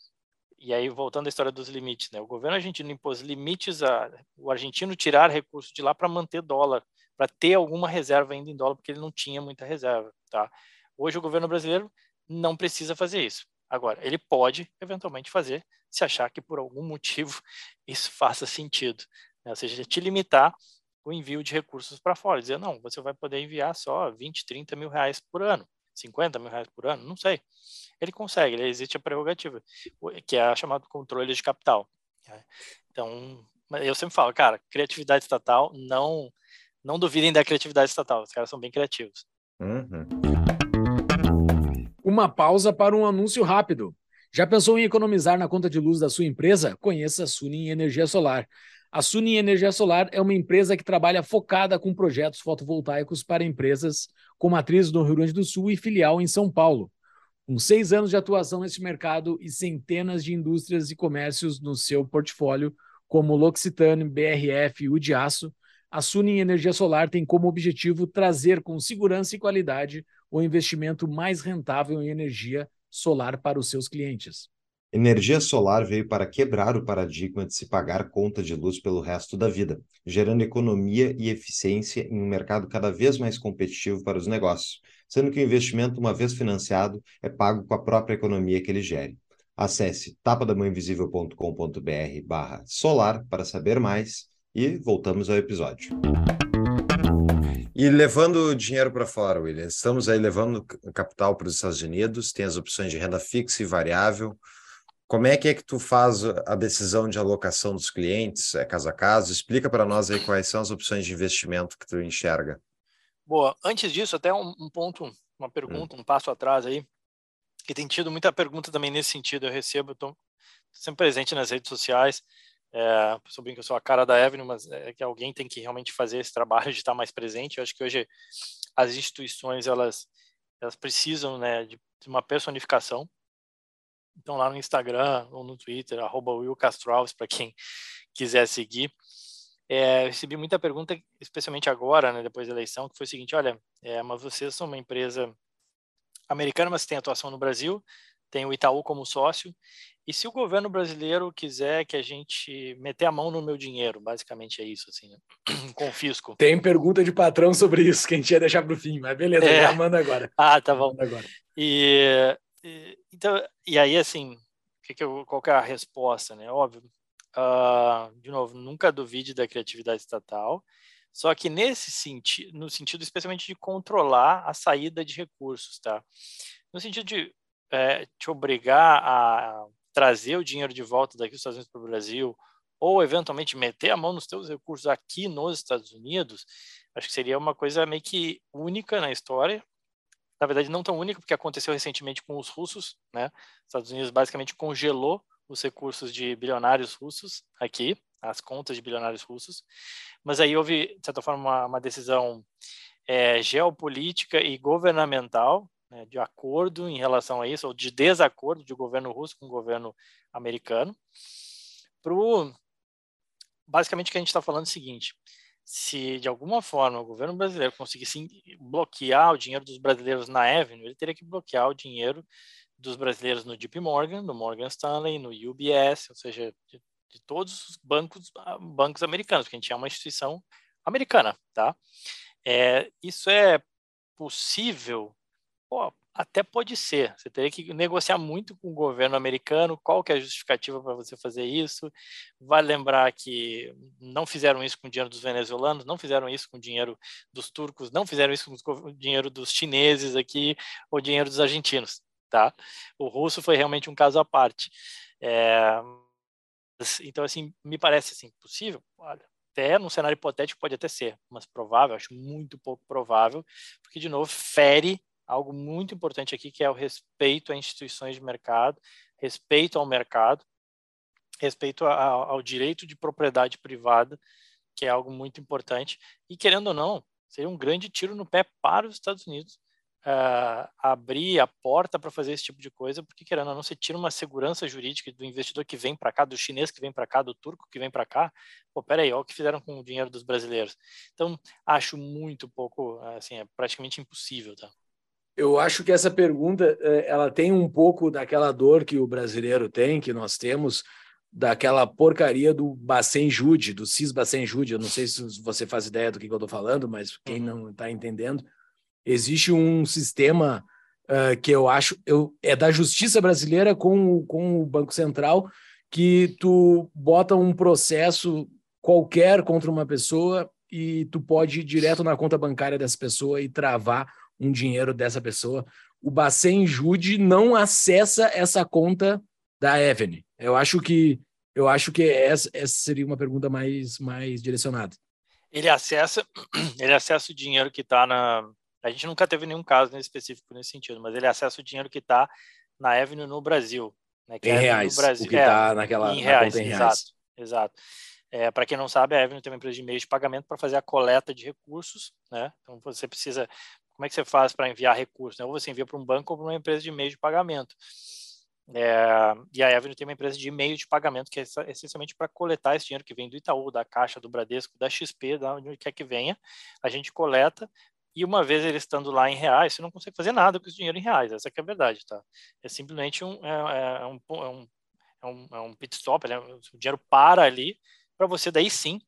e aí voltando à história dos limites, né? O governo argentino impôs limites a o argentino tirar recursos de lá para manter dólar para ter alguma reserva ainda em dólar, porque ele não tinha muita reserva. Tá? Hoje o governo brasileiro não precisa fazer isso. Agora, ele pode eventualmente fazer se achar que por algum motivo isso faça sentido, né? ou seja, te limitar o envio de recursos para fora, dizer, não, você vai poder enviar só 20, 30 mil reais por ano, 50 mil reais por ano, não sei. Ele consegue, ele existe a prerrogativa, que é a chamada controle de capital. Né? Então, eu sempre falo, cara, criatividade estatal, não não duvidem da criatividade estatal, os caras são bem criativos. Uhum. Uma pausa para um anúncio rápido. Já pensou em economizar na conta de luz da sua empresa? Conheça a Sunin Energia Solar. A Sunin Energia Solar é uma empresa que trabalha focada com projetos fotovoltaicos para empresas com matriz no Rio Grande do Sul e filial em São Paulo. Com seis anos de atuação nesse mercado e centenas de indústrias e comércios no seu portfólio, como L'Occitane, BRF e Udiaço, a Sunin Energia Solar tem como objetivo trazer com segurança e qualidade o investimento mais rentável em energia solar para os seus clientes. Energia solar veio para quebrar o paradigma de se pagar conta de luz pelo resto da vida, gerando economia e eficiência em um mercado cada vez mais competitivo para os negócios, sendo que o investimento, uma vez financiado, é pago com a própria economia que ele gere. Acesse tapadamãoinvisível.com.br barra solar para saber mais e voltamos ao episódio. E levando dinheiro para fora, William, estamos aí levando capital para os Estados Unidos, tem as opções de renda fixa e variável. Como é que é que tu faz a decisão de alocação dos clientes, é caso a caso? Explica para nós aí quais são as opções de investimento que tu enxerga. Boa, antes disso, até um, um ponto, uma pergunta, hum. um passo atrás aí, que tem tido muita pergunta também nesse sentido, eu recebo, estou sempre presente nas redes sociais, é, sou que eu sou a cara da Avenue, mas é que alguém tem que realmente fazer esse trabalho de estar mais presente. Eu acho que hoje as instituições elas elas precisam né, de, uma personificação. Então lá no Instagram ou no Twitter, arroba Will para quem quiser seguir. É, recebi muita pergunta, especialmente agora, né, depois da eleição, que foi o seguinte: olha, é, mas vocês são uma empresa americana, mas tem atuação no Brasil, tem o Itaú como sócio, e se o governo brasileiro quiser que a gente meter a mão no meu dinheiro, basicamente é isso, assim, né? confisco. Tem pergunta de patrão sobre isso que a gente ia deixar para o fim, mas beleza, é. já manda agora. Ah, tá bom. Agora. E, e, então, e aí, assim, que que eu, qual que é a resposta, né? Óbvio, uh, de novo, nunca duvide da criatividade estatal, só que nesse sentido, no sentido especialmente de controlar a saída de recursos, tá? No sentido de é, te obrigar a trazer o dinheiro de volta daqui dos Estados Unidos para o Brasil, ou eventualmente meter a mão nos teus recursos aqui nos Estados Unidos, acho que seria uma coisa meio que única na história. Na verdade, não tão única, porque aconteceu recentemente com os russos, né? Os Estados Unidos basicamente congelou os recursos de bilionários russos aqui, as contas de bilionários russos, mas aí houve, de certa forma, uma, uma decisão é, geopolítica e governamental né, de acordo em relação a isso, ou de desacordo de governo russo com o governo americano. Pro, basicamente, o que a gente está falando é o seguinte: se de alguma forma o governo brasileiro conseguisse bloquear o dinheiro dos brasileiros na Avenue, ele teria que bloquear o dinheiro dos brasileiros no JP Morgan, no Morgan Stanley, no UBS, ou seja, de, de todos os bancos, ah, bancos americanos, porque a gente é uma instituição americana, tá? É, isso é possível Pô, até pode ser. Você teria que negociar muito com o governo americano, qual que é a justificativa para você fazer isso. Vai lembrar que não fizeram isso com o dinheiro dos venezuelanos, não fizeram isso com o dinheiro dos turcos, não fizeram isso com o dinheiro dos chineses aqui, ou dinheiro dos argentinos, tá? O russo foi realmente um caso à parte. É... Então, assim, me parece assim, possível? Olha, até num cenário hipotético pode até ser, mas provável, acho muito pouco provável, porque, de novo, fere algo muito importante aqui, que é o respeito a instituições de mercado, respeito ao mercado, respeito a, ao direito de propriedade privada, que é algo muito importante. E, querendo ou não, seria um grande tiro no pé para os Estados Unidos uh, abrir a porta para fazer esse tipo de coisa, porque, querendo ou não, você tira uma segurança jurídica do investidor que vem para cá, do chinês que vem para cá, do turco que vem para cá. Pô, peraí, olha o que fizeram com o dinheiro dos brasileiros. Então, acho muito pouco, assim, é praticamente impossível, tá? Eu acho que essa pergunta eh, ela tem um pouco daquela dor que o brasileiro tem, que nós temos, daquela porcaria do Bacen Jude, do CIS Bacen Jude. Eu não sei se você faz ideia do que eu estou falando, mas quem uhum. não está entendendo, existe um sistema uh, que eu acho eu, é da justiça brasileira com, com o Banco Central, que tu bota um processo qualquer contra uma pessoa e tu pode ir direto na conta bancária dessa pessoa e travar um dinheiro dessa pessoa. O Bacen Jude não acessa essa conta da Evene. Eu acho que eu acho que essa, essa seria uma pergunta mais mais direcionada. Ele acessa ele acessa o dinheiro que está na a gente nunca teve nenhum caso específico nesse sentido, mas ele acessa o dinheiro que está na Avenue no Brasil. Né, em reais, no Brasil. o que está é, naquela em reais, na em reais. Exato, exato. É, Para quem não sabe, a Avenue tem uma empresa de meio de pagamento para fazer a coleta de recursos, né? Então você precisa, como é que você faz para enviar recursos? Né? Ou você envia para um banco ou para uma empresa de meio de pagamento. É, e a Avenue tem uma empresa de meio de pagamento que é essencialmente para coletar esse dinheiro que vem do Itaú, da Caixa, do Bradesco, da XP, da onde quer que venha, a gente coleta e uma vez ele estando lá em reais, você não consegue fazer nada com esse dinheiro em reais, essa é a verdade, tá? É simplesmente um, é, é um, é um, é um, é um pit stop, né? o dinheiro para ali para você daí sim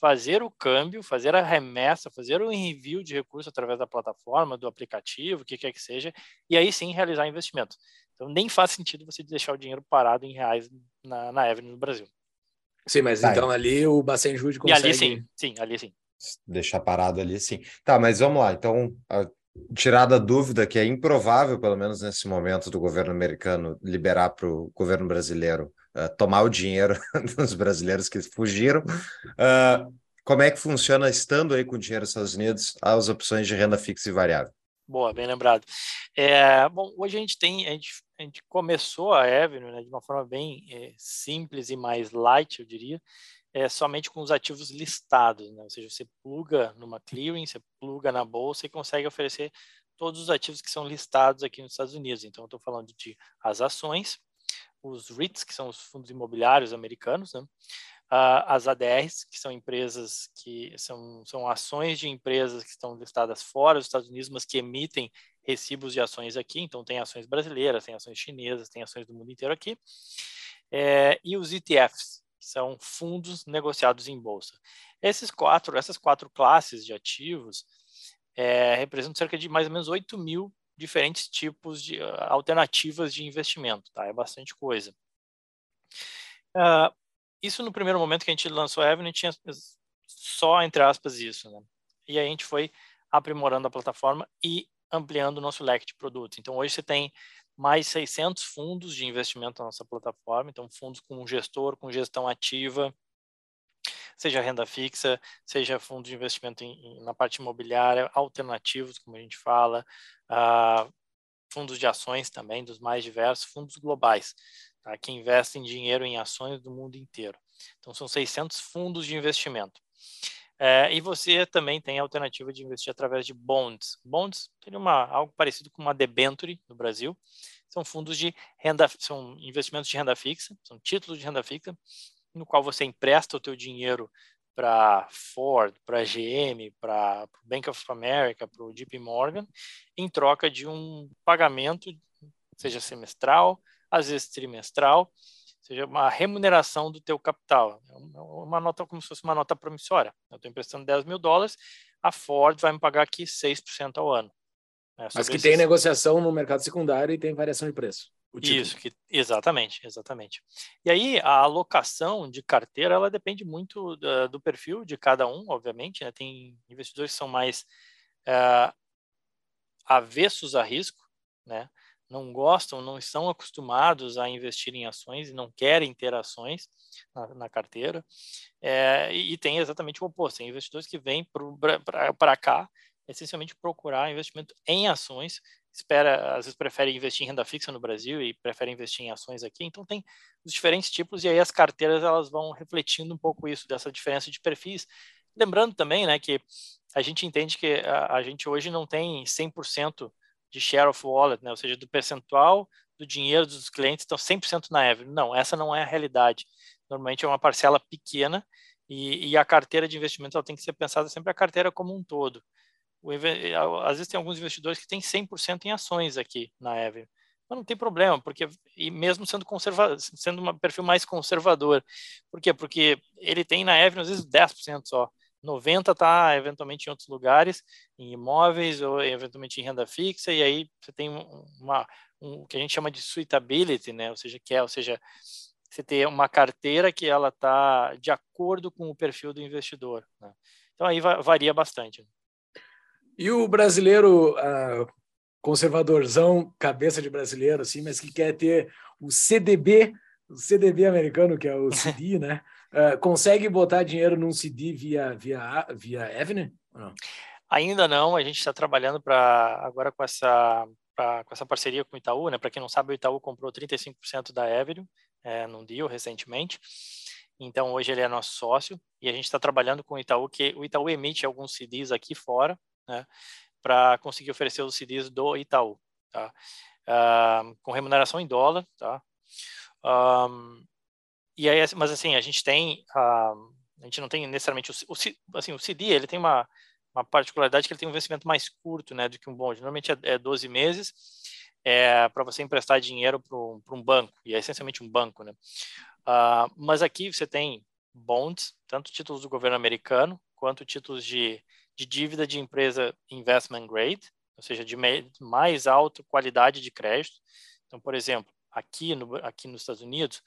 fazer o câmbio, fazer a remessa, fazer o envio de recursos através da plataforma, do aplicativo, o que quer que seja, e aí sim realizar investimento. Então nem faz sentido você deixar o dinheiro parado em reais na, na Evelyn no Brasil. Sim, mas tá. então ali o Bacen Jude consegue... E ali sim, sim, ali sim. Deixar parado ali sim. Tá, mas vamos lá. Então, a, tirar da dúvida que é improvável, pelo menos nesse momento, do governo americano liberar para o governo brasileiro uh, tomar o dinheiro dos brasileiros que fugiram. Uh, como é que funciona estando aí com o dinheiro nos Estados Unidos as opções de renda fixa e variável? Boa, bem lembrado. É, bom, hoje a gente tem, a gente, a gente começou a Avenue né, de uma forma bem é, simples e mais light, eu diria, é, somente com os ativos listados, né? ou seja, você pluga numa clearing, você pluga na bolsa e consegue oferecer todos os ativos que são listados aqui nos Estados Unidos. Então, eu estou falando de as ações, os REITs, que são os fundos imobiliários americanos, né? uh, as ADRs, que são empresas que são, são ações de empresas que estão listadas fora dos Estados Unidos, mas que emitem recibos de ações aqui. Então, tem ações brasileiras, tem ações chinesas, tem ações do mundo inteiro aqui. É, e os ETFs, que são fundos negociados em bolsa. Esses quatro, essas quatro classes de ativos é, representam cerca de mais ou menos 8 mil diferentes tipos de uh, alternativas de investimento, tá? É bastante coisa. Uh, isso no primeiro momento que a gente lançou a Avenue tinha só, entre aspas, isso, né? E aí a gente foi aprimorando a plataforma e ampliando o nosso leque de produtos. Então, hoje você tem mais 600 fundos de investimento na nossa plataforma, então fundos com gestor, com gestão ativa, seja renda fixa, seja fundo de investimento em, em, na parte imobiliária, alternativos, como a gente fala, uh, fundos de ações também, dos mais diversos, fundos globais, tá? que investem dinheiro em ações do mundo inteiro. Então, são 600 fundos de investimento. É, e você também tem a alternativa de investir através de bonds. Bonds seria uma, algo parecido com uma debenture no Brasil. São fundos de renda, são investimentos de renda fixa, são títulos de renda fixa, no qual você empresta o teu dinheiro para Ford, para GM, para Bank of America, para o JP Morgan, em troca de um pagamento, seja semestral, às vezes trimestral, seja uma remuneração do teu capital. É uma nota como se fosse uma nota promissória. Eu estou emprestando 10 mil dólares, a Ford vai me pagar aqui 6% ao ano. Né? Mas que esses... tem negociação no mercado secundário e tem variação de preço. Isso, que, exatamente, exatamente. E aí a alocação de carteira ela depende muito do, do perfil de cada um, obviamente. Né? Tem investidores que são mais uh, avessos a risco, né? não gostam, não estão acostumados a investir em ações e não querem ter ações na, na carteira. É, e, e, tem exatamente o oposto: tem investidores que vêm para cá essencialmente procurar investimento em ações espera, às vezes prefere investir em renda fixa no Brasil e prefere investir em ações aqui. Então tem os diferentes tipos e aí as carteiras elas vão refletindo um pouco isso dessa diferença de perfis. Lembrando também, né, que a gente entende que a, a gente hoje não tem 100% de share of wallet, né, ou seja, do percentual do dinheiro dos clientes estão 100% na Ever. Não, essa não é a realidade. Normalmente é uma parcela pequena e, e a carteira de investimento ela tem que ser pensada sempre a carteira como um todo às vezes tem alguns investidores que têm 100% em ações aqui na Ever. Mas não tem problema, porque e mesmo sendo conserva, sendo um perfil mais conservador. Por quê? Porque ele tem na Ever às vezes 10% só. 90 está eventualmente em outros lugares, em imóveis ou eventualmente em renda fixa, e aí você tem uma, um, o que a gente chama de suitability, né? Ou seja, que é, ou seja, você ter uma carteira que ela está de acordo com o perfil do investidor. Né? Então aí varia bastante. E o brasileiro uh, conservadorzão, cabeça de brasileiro, assim, mas que quer ter o CDB, o CDB americano, que é o CD, né? Uh, consegue botar dinheiro num CD via, via, via Avenue? Não? Ainda não, a gente está trabalhando para agora com essa, pra, com essa parceria com o Itaú, né? Para quem não sabe, o Itaú comprou 35% da Avenue é, num deal recentemente. Então hoje ele é nosso sócio e a gente está trabalhando com o Itaú, que o Itaú emite alguns CDs aqui fora, né? Para conseguir oferecer os CDs do Itaú, tá? Uh, com remuneração em dólar, tá? Um, e aí, mas assim, a gente tem, uh, a gente não tem necessariamente, o, o, assim, o CD, ele tem uma, uma particularidade que ele tem um vencimento mais curto, né, do que um bond. Normalmente é, é 12 meses é, para você emprestar dinheiro para um banco, e é essencialmente um banco, né. Uh, mas aqui você tem bonds, tanto títulos do governo americano, quanto títulos de, de dívida de empresa investment grade, ou seja, de mais alta qualidade de crédito. Então, por exemplo, aqui, no, aqui nos Estados Unidos,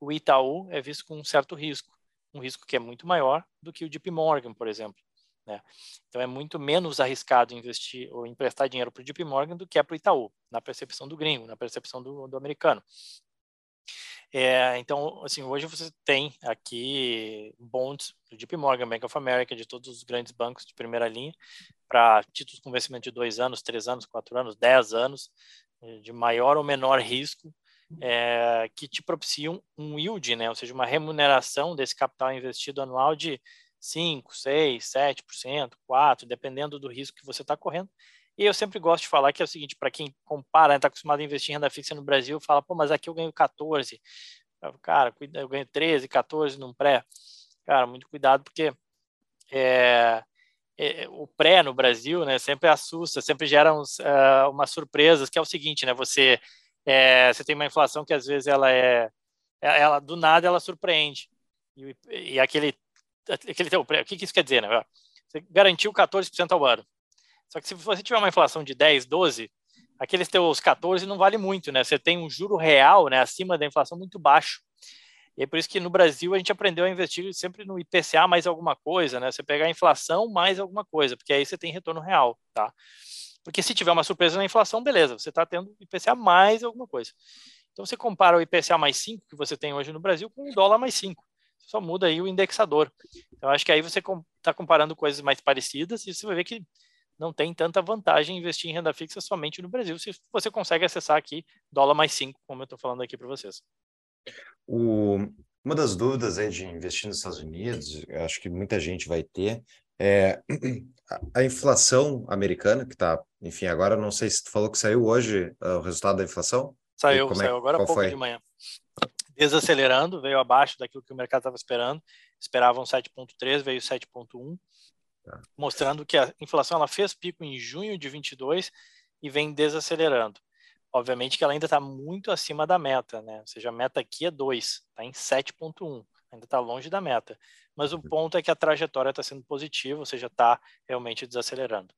o Itaú é visto com um certo risco, um risco que é muito maior do que o JP Morgan, por exemplo. Né? Então é muito menos arriscado investir ou emprestar dinheiro para o JP Morgan do que é para o Itaú, na percepção do gringo, na percepção do, do americano. É, então, assim, hoje você tem aqui bonds do JP Morgan, Bank of America, de todos os grandes bancos de primeira linha, para títulos com vencimento de dois anos, três anos, quatro anos, dez anos, de maior ou menor risco, é, que te propiciam um yield, né? ou seja, uma remuneração desse capital investido anual de 5, 6, 7%, 4%, dependendo do risco que você está correndo. E eu sempre gosto de falar que é o seguinte, para quem compara, está acostumado a investir em renda fixa no Brasil, fala, pô, mas aqui eu ganho 14. Cara, eu ganho 13, 14 num pré. Cara, muito cuidado, porque é, é, o pré no Brasil, né, sempre assusta, sempre gera uns, uh, umas surpresas, que é o seguinte, né, você é, você tem uma inflação que às vezes ela é, é ela do nada ela surpreende e, e aquele aquele teu, o que, que isso quer dizer, né? Você garantiu 14% ao ano. Só que se você tiver uma inflação de 10, 12, aqueles teus 14 não vale muito, né? Você tem um juro real, né, acima da inflação muito baixo. E é por isso que no Brasil a gente aprendeu a investir sempre no IPCA mais alguma coisa, né? Você pegar a inflação mais alguma coisa, porque aí você tem retorno real, tá? Porque se tiver uma surpresa na inflação, beleza, você está tendo IPCA mais alguma coisa. Então você compara o IPCA mais 5 que você tem hoje no Brasil com o dólar mais 5. Só muda aí o indexador. Então acho que aí você está comparando coisas mais parecidas e você vai ver que não tem tanta vantagem investir em renda fixa somente no Brasil, se você consegue acessar aqui dólar mais 5, como eu estou falando aqui para vocês. O, uma das dúvidas aí de investir nos Estados Unidos, acho que muita gente vai ter, é, a inflação americana, que está, enfim, agora não sei se tu falou que saiu hoje uh, o resultado da inflação. Saiu, é saiu é, agora há pouco foi? de manhã. Desacelerando, veio abaixo daquilo que o mercado estava esperando. Esperavam 7,3, veio 7,1, tá. Mostrando que a inflação ela fez pico em junho de 22 e vem desacelerando. Obviamente que ela ainda está muito acima da meta, né? Ou seja, a meta aqui é 2, está em 7,1 ainda está longe da meta. Mas o ponto é que a trajetória está sendo positiva, ou seja, está realmente desacelerando.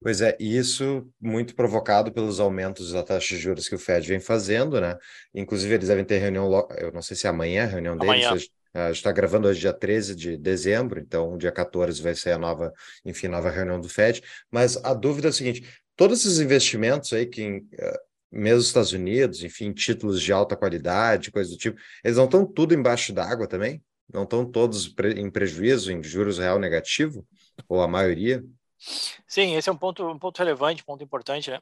Pois é, isso muito provocado pelos aumentos da taxa de juros que o Fed vem fazendo, né? Inclusive, eles devem ter reunião, eu não sei se é amanhã a reunião amanhã. deles, a gente está gravando hoje dia 13 de dezembro, então dia 14 vai ser a nova, enfim, nova reunião do Fed. Mas a dúvida é a seguinte: todos esses investimentos aí que eh, mesmo os Estados Unidos, enfim, títulos de alta qualidade, coisa do tipo, eles não estão tudo embaixo d'água também? Não estão todos em prejuízo, em juros real negativo? Ou a maioria? Sim, esse é um ponto, um ponto relevante, um ponto importante. Né?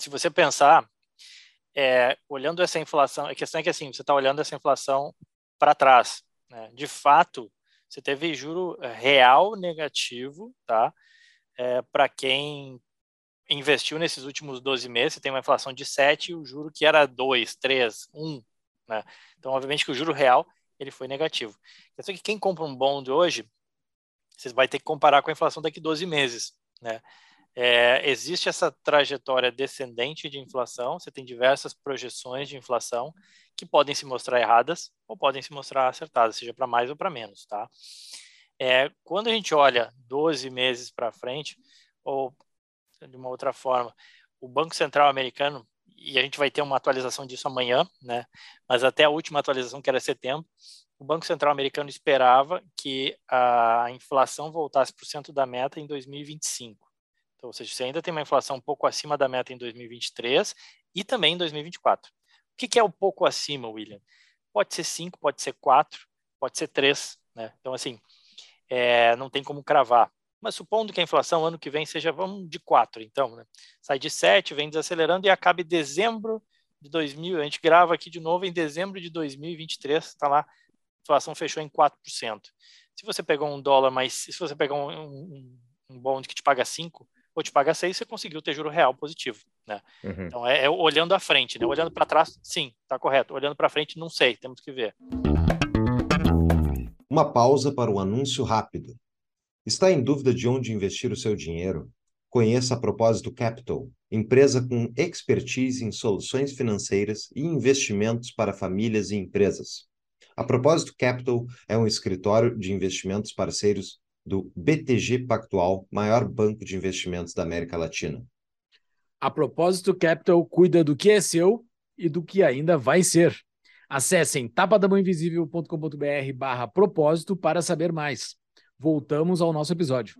Se você pensar, é, olhando essa inflação, a questão é que assim, você está olhando essa inflação para trás. Né? De fato, você teve juro real negativo, tá? É, para quem investiu nesses últimos 12 meses, você tem uma inflação de 7 e o juro que era 2, 3, 1. Né? Então, obviamente que o juro real ele foi negativo. Então, que quem compra um bond hoje, você vai ter que comparar com a inflação daqui 12 meses. Né? É, existe essa trajetória descendente de inflação, você tem diversas projeções de inflação que podem se mostrar erradas ou podem se mostrar acertadas, seja para mais ou para menos. Tá? É, quando a gente olha 12 meses para frente, ou de uma outra forma, o Banco Central americano, e a gente vai ter uma atualização disso amanhã, né? mas até a última atualização, que era setembro, o Banco Central americano esperava que a inflação voltasse para o centro da meta em 2025. Então, ou seja, você ainda tem uma inflação um pouco acima da meta em 2023 e também em 2024. Que, que é o pouco acima, William? Pode ser 5, pode ser 4, pode ser 3. Né? Então, assim, é, não tem como cravar. Mas supondo que a inflação ano que vem seja, vamos de 4, então, né? sai de 7, vem desacelerando e acaba em dezembro de 2000, a gente grava aqui de novo em dezembro de 2023, está lá, a inflação fechou em 4%. Se você pegou um dólar mais, se você pegar um, um, um que te paga 5, ou te paga 6, você conseguiu ter juro real positivo, né? Uhum. Então, é, é, olhando à frente, né? Olhando para trás, sim, está correto. Olhando para frente, não sei, temos que ver. Uma pausa para um anúncio rápido. Está em dúvida de onde investir o seu dinheiro? Conheça a Propósito Capital, empresa com expertise em soluções financeiras e investimentos para famílias e empresas. A Propósito Capital é um escritório de investimentos parceiros do BTG Pactual, maior banco de investimentos da América Latina. A Propósito Capital cuida do que é seu e do que ainda vai ser. Acessem tapadamãoinvisível.com.br barra propósito para saber mais. Voltamos ao nosso episódio.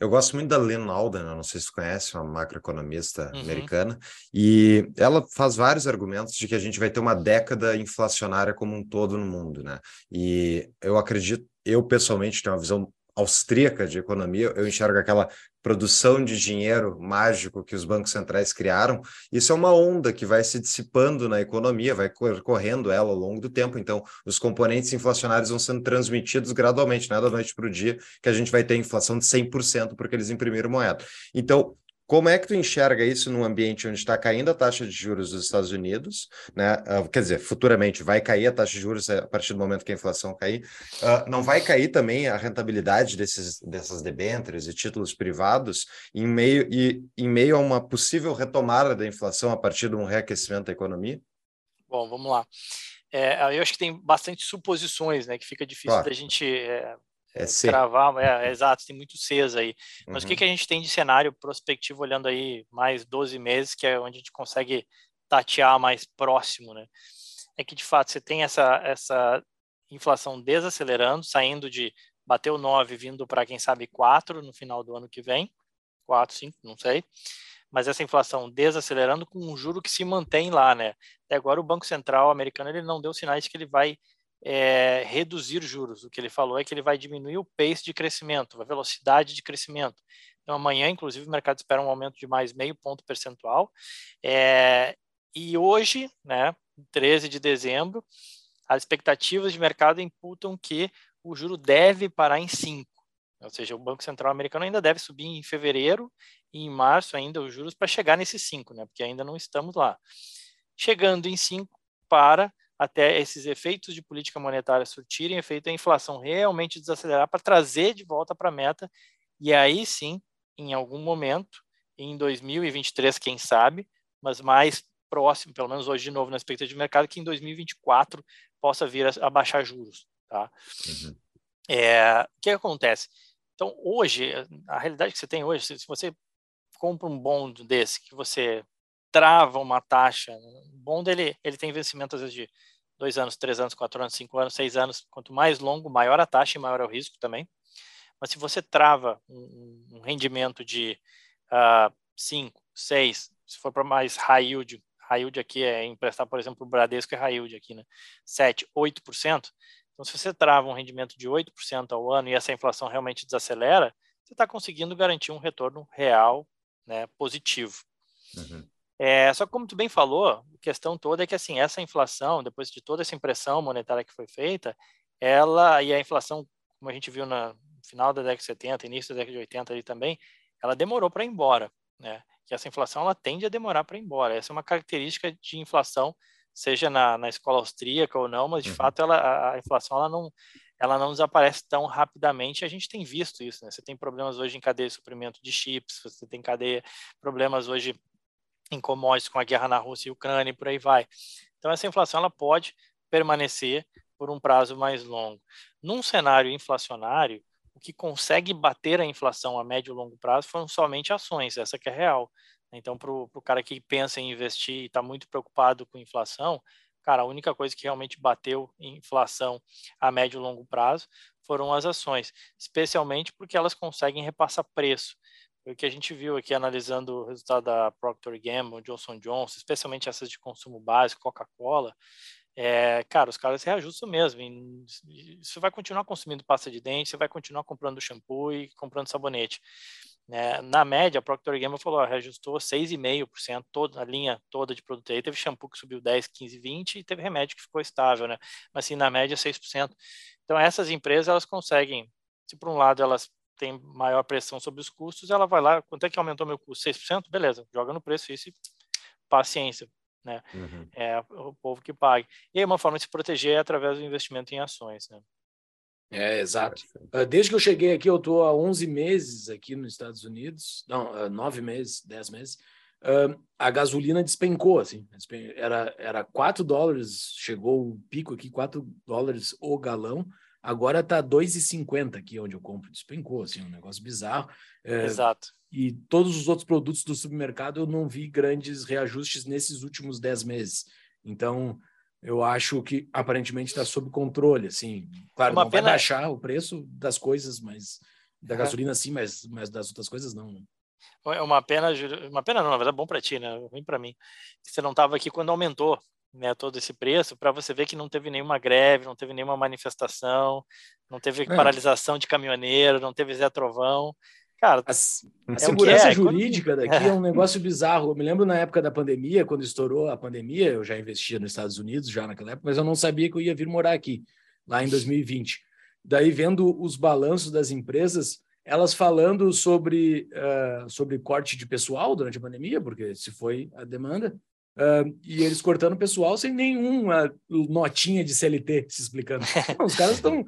Eu gosto muito da Lynn Alden, não sei se você conhece, uma macroeconomista uhum. americana, e ela faz vários argumentos de que a gente vai ter uma década inflacionária como um todo no mundo, né? E eu acredito, eu pessoalmente tenho uma visão austríaca de economia, eu enxergo aquela produção de dinheiro mágico que os bancos centrais criaram. Isso é uma onda que vai se dissipando na economia, vai correndo ela ao longo do tempo. Então, os componentes inflacionários vão sendo transmitidos gradualmente, não é da noite para o dia que a gente vai ter inflação de 100% porque eles imprimiram moeda. Então, como é que tu enxerga isso num ambiente onde está caindo a taxa de juros dos Estados Unidos, né? Uh, quer dizer, futuramente vai cair a taxa de juros a partir do momento que a inflação cair. Uh, não vai cair também a rentabilidade desses, dessas debêntures e títulos privados em meio, e, em meio a uma possível retomada da inflação a partir de um reaquecimento da economia? Bom, vamos lá. É, eu acho que tem bastante suposições, né? Que fica difícil claro. da gente é, é. Travar, é, é, exato, tem muito Cs aí. Mas uhum. o que, que a gente tem de cenário prospectivo olhando aí mais 12 meses, que é onde a gente consegue tatear mais próximo, né? É que de fato você tem essa, essa inflação desacelerando, saindo de bateu 9, vindo para quem sabe 4 no final do ano que vem, 4, 5, não sei. Mas essa inflação desacelerando com um juro que se mantém lá, né? Até agora o Banco Central americano ele não deu sinais que ele vai é, reduzir juros. O que ele falou é que ele vai diminuir o pace de crescimento, a velocidade de crescimento. Então, amanhã, inclusive, o mercado espera um aumento de mais meio ponto percentual. É, e hoje, né, 13 de dezembro, as expectativas de mercado imputam que o juro deve parar em 5. Ou seja, o Banco Central americano ainda deve subir em fevereiro e em março ainda os juros para chegar nesses 5, né, porque ainda não estamos lá. Chegando em 5, para até esses efeitos de política monetária surtirem efeito, a inflação realmente desacelerar para trazer de volta para a meta, e aí sim, em algum momento, em 2023, quem sabe, mas mais próximo, pelo menos hoje de novo na expectativa de mercado, que em 2024 possa vir a, a baixar juros. Tá? Uhum. É, o que acontece? Então, hoje, a realidade que você tem hoje, se você compra um bond desse, que você trava uma taxa. O bond ele, ele tem vencimento às vezes de dois anos, três anos, quatro anos, cinco anos, seis anos. Quanto mais longo, maior a taxa e maior é o risco também. Mas se você trava um, um rendimento de uh, cinco, seis, se for para mais high yield, high yield aqui é emprestar, por exemplo, o Bradesco é high yield aqui, né? 7, 8%. Então, se você trava um rendimento de 8% ao ano e essa inflação realmente desacelera, você está conseguindo garantir um retorno real né, positivo. Uhum. É, só que como tu bem falou, a questão toda é que assim essa inflação, depois de toda essa impressão monetária que foi feita, ela e a inflação, como a gente viu no final da década de 70, início da década de 80 ali também, ela demorou para ir embora, né? Que essa inflação ela tende a demorar para ir embora. Essa é uma característica de inflação, seja na, na escola austríaca ou não, mas de uhum. fato ela, a, a inflação ela não ela não desaparece tão rapidamente. A gente tem visto isso, né? Você tem problemas hoje em cadeia de suprimento de chips, você tem cadeia problemas hoje em commodities com a guerra na Rússia e Ucrânia e por aí vai. Então essa inflação ela pode permanecer por um prazo mais longo. Num cenário inflacionário, o que consegue bater a inflação a médio e longo prazo foram somente ações, essa que é real. Então, para o cara que pensa em investir e está muito preocupado com inflação, cara, a única coisa que realmente bateu inflação a médio e longo prazo foram as ações, especialmente porque elas conseguem repassar preço. O que a gente viu aqui analisando o resultado da Procter Gamble, Johnson Johnson, especialmente essas de consumo básico, Coca-Cola, é, cara, os caras reajustam mesmo. Você vai continuar consumindo pasta de dente, você vai continuar comprando shampoo e comprando sabonete. É, na média, a Procter Gamble falou, ó, reajustou 6,5%, toda a linha toda de produto aí. Teve shampoo que subiu 10, 15, 20 e teve remédio que ficou estável, né? Mas assim, na média, 6%. Então, essas empresas, elas conseguem, se por um lado elas têm maior pressão sobre os custos, ela vai lá, quanto é que aumentou meu custo? 6%? Beleza, joga no preço isso e paciência né? Uhum. É o povo que paga. E aí uma forma de se proteger é através do investimento em ações, né? É, exato. Ah, desde que eu cheguei aqui, eu estou há 11 meses aqui nos Estados Unidos, não, 9 ah, meses, 10 meses, a gasolina despencou, assim, era, era 4 dólares, chegou o pico aqui, 4 dólares o galão, agora está 2,50 aqui onde eu compro, despencou, assim, um negócio bizarro. É, Exato. E todos os outros produtos do supermercado eu não vi grandes reajustes nesses últimos 10 meses. Então, eu acho que aparentemente está sob controle, assim. Claro, uma não pena... vai baixar o preço das coisas, mas da gasolina sim, mas, mas das outras coisas não. É uma pena, uma pena não, na verdade é bom para ti, né? Ruim para mim. Você não estava aqui quando aumentou, né, todo esse preço, para você ver que não teve nenhuma greve, não teve nenhuma manifestação, não teve é. paralisação de caminhoneiro, não teve Zé Trovão. Cara, a, a é segurança é. jurídica daqui é um negócio bizarro. Eu me lembro na época da pandemia, quando estourou a pandemia, eu já investia nos Estados Unidos já naquela época, mas eu não sabia que eu ia vir morar aqui, lá em 2020. Daí, vendo os balanços das empresas, elas falando sobre, uh, sobre corte de pessoal durante a pandemia, porque se foi a demanda, uh, e eles cortando pessoal sem nenhuma notinha de CLT se explicando. os caras estão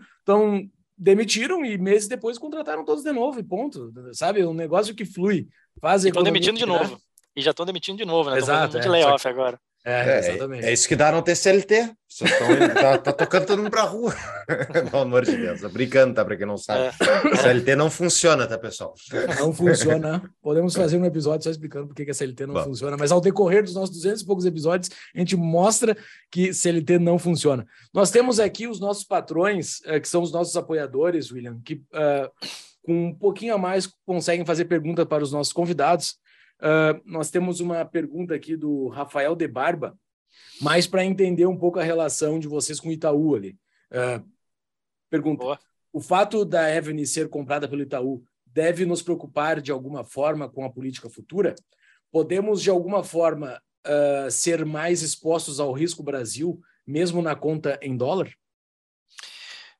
demitiram e meses depois contrataram todos de novo e ponto. Sabe? Um negócio que flui. Faz Estão demitindo de novo. E já estão demitindo de novo, né? Exato. É, de layoff agora. É, é, exatamente. É, isso que dá não ter CLT. tá, tá, tocando todo mundo pra rua. Pelo amor de Deus. Tô brincando, tá? Pra quem não sabe. É. CLT não funciona, tá, pessoal? Não funciona. Podemos fazer um episódio só explicando por que a CLT não Bom. funciona. Mas ao decorrer dos nossos 200 e poucos episódios, a gente mostra que CLT não funciona. Nós temos aqui os nossos patrões, eh, que são os nossos apoiadores, William, que uh, com um pouquinho a mais conseguem fazer pergunta para os nossos convidados. Uh, nós temos uma pergunta aqui do Rafael de Barba, mais para entender um pouco a relação de vocês com o Itaú ali. Uh, pergunta: Boa. o fato da Evany ser comprada pelo Itaú deve nos preocupar de alguma forma com a política futura? Podemos, de alguma forma, uh, ser mais expostos ao risco Brasil, mesmo na conta em dólar?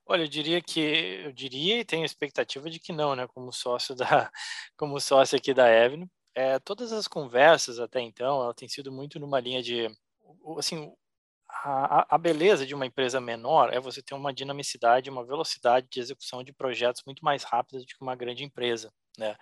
Olha, eu diria que eu diria e tenho expectativa de que não, né? Como sócio da, como sócio aqui da Avenue, é, todas as conversas até então, ela tem sido muito numa linha de, assim, a, a, beleza de uma empresa menor é você ter uma dinamicidade, uma velocidade de execução de projetos muito mais rápida do que uma grande empresa, né?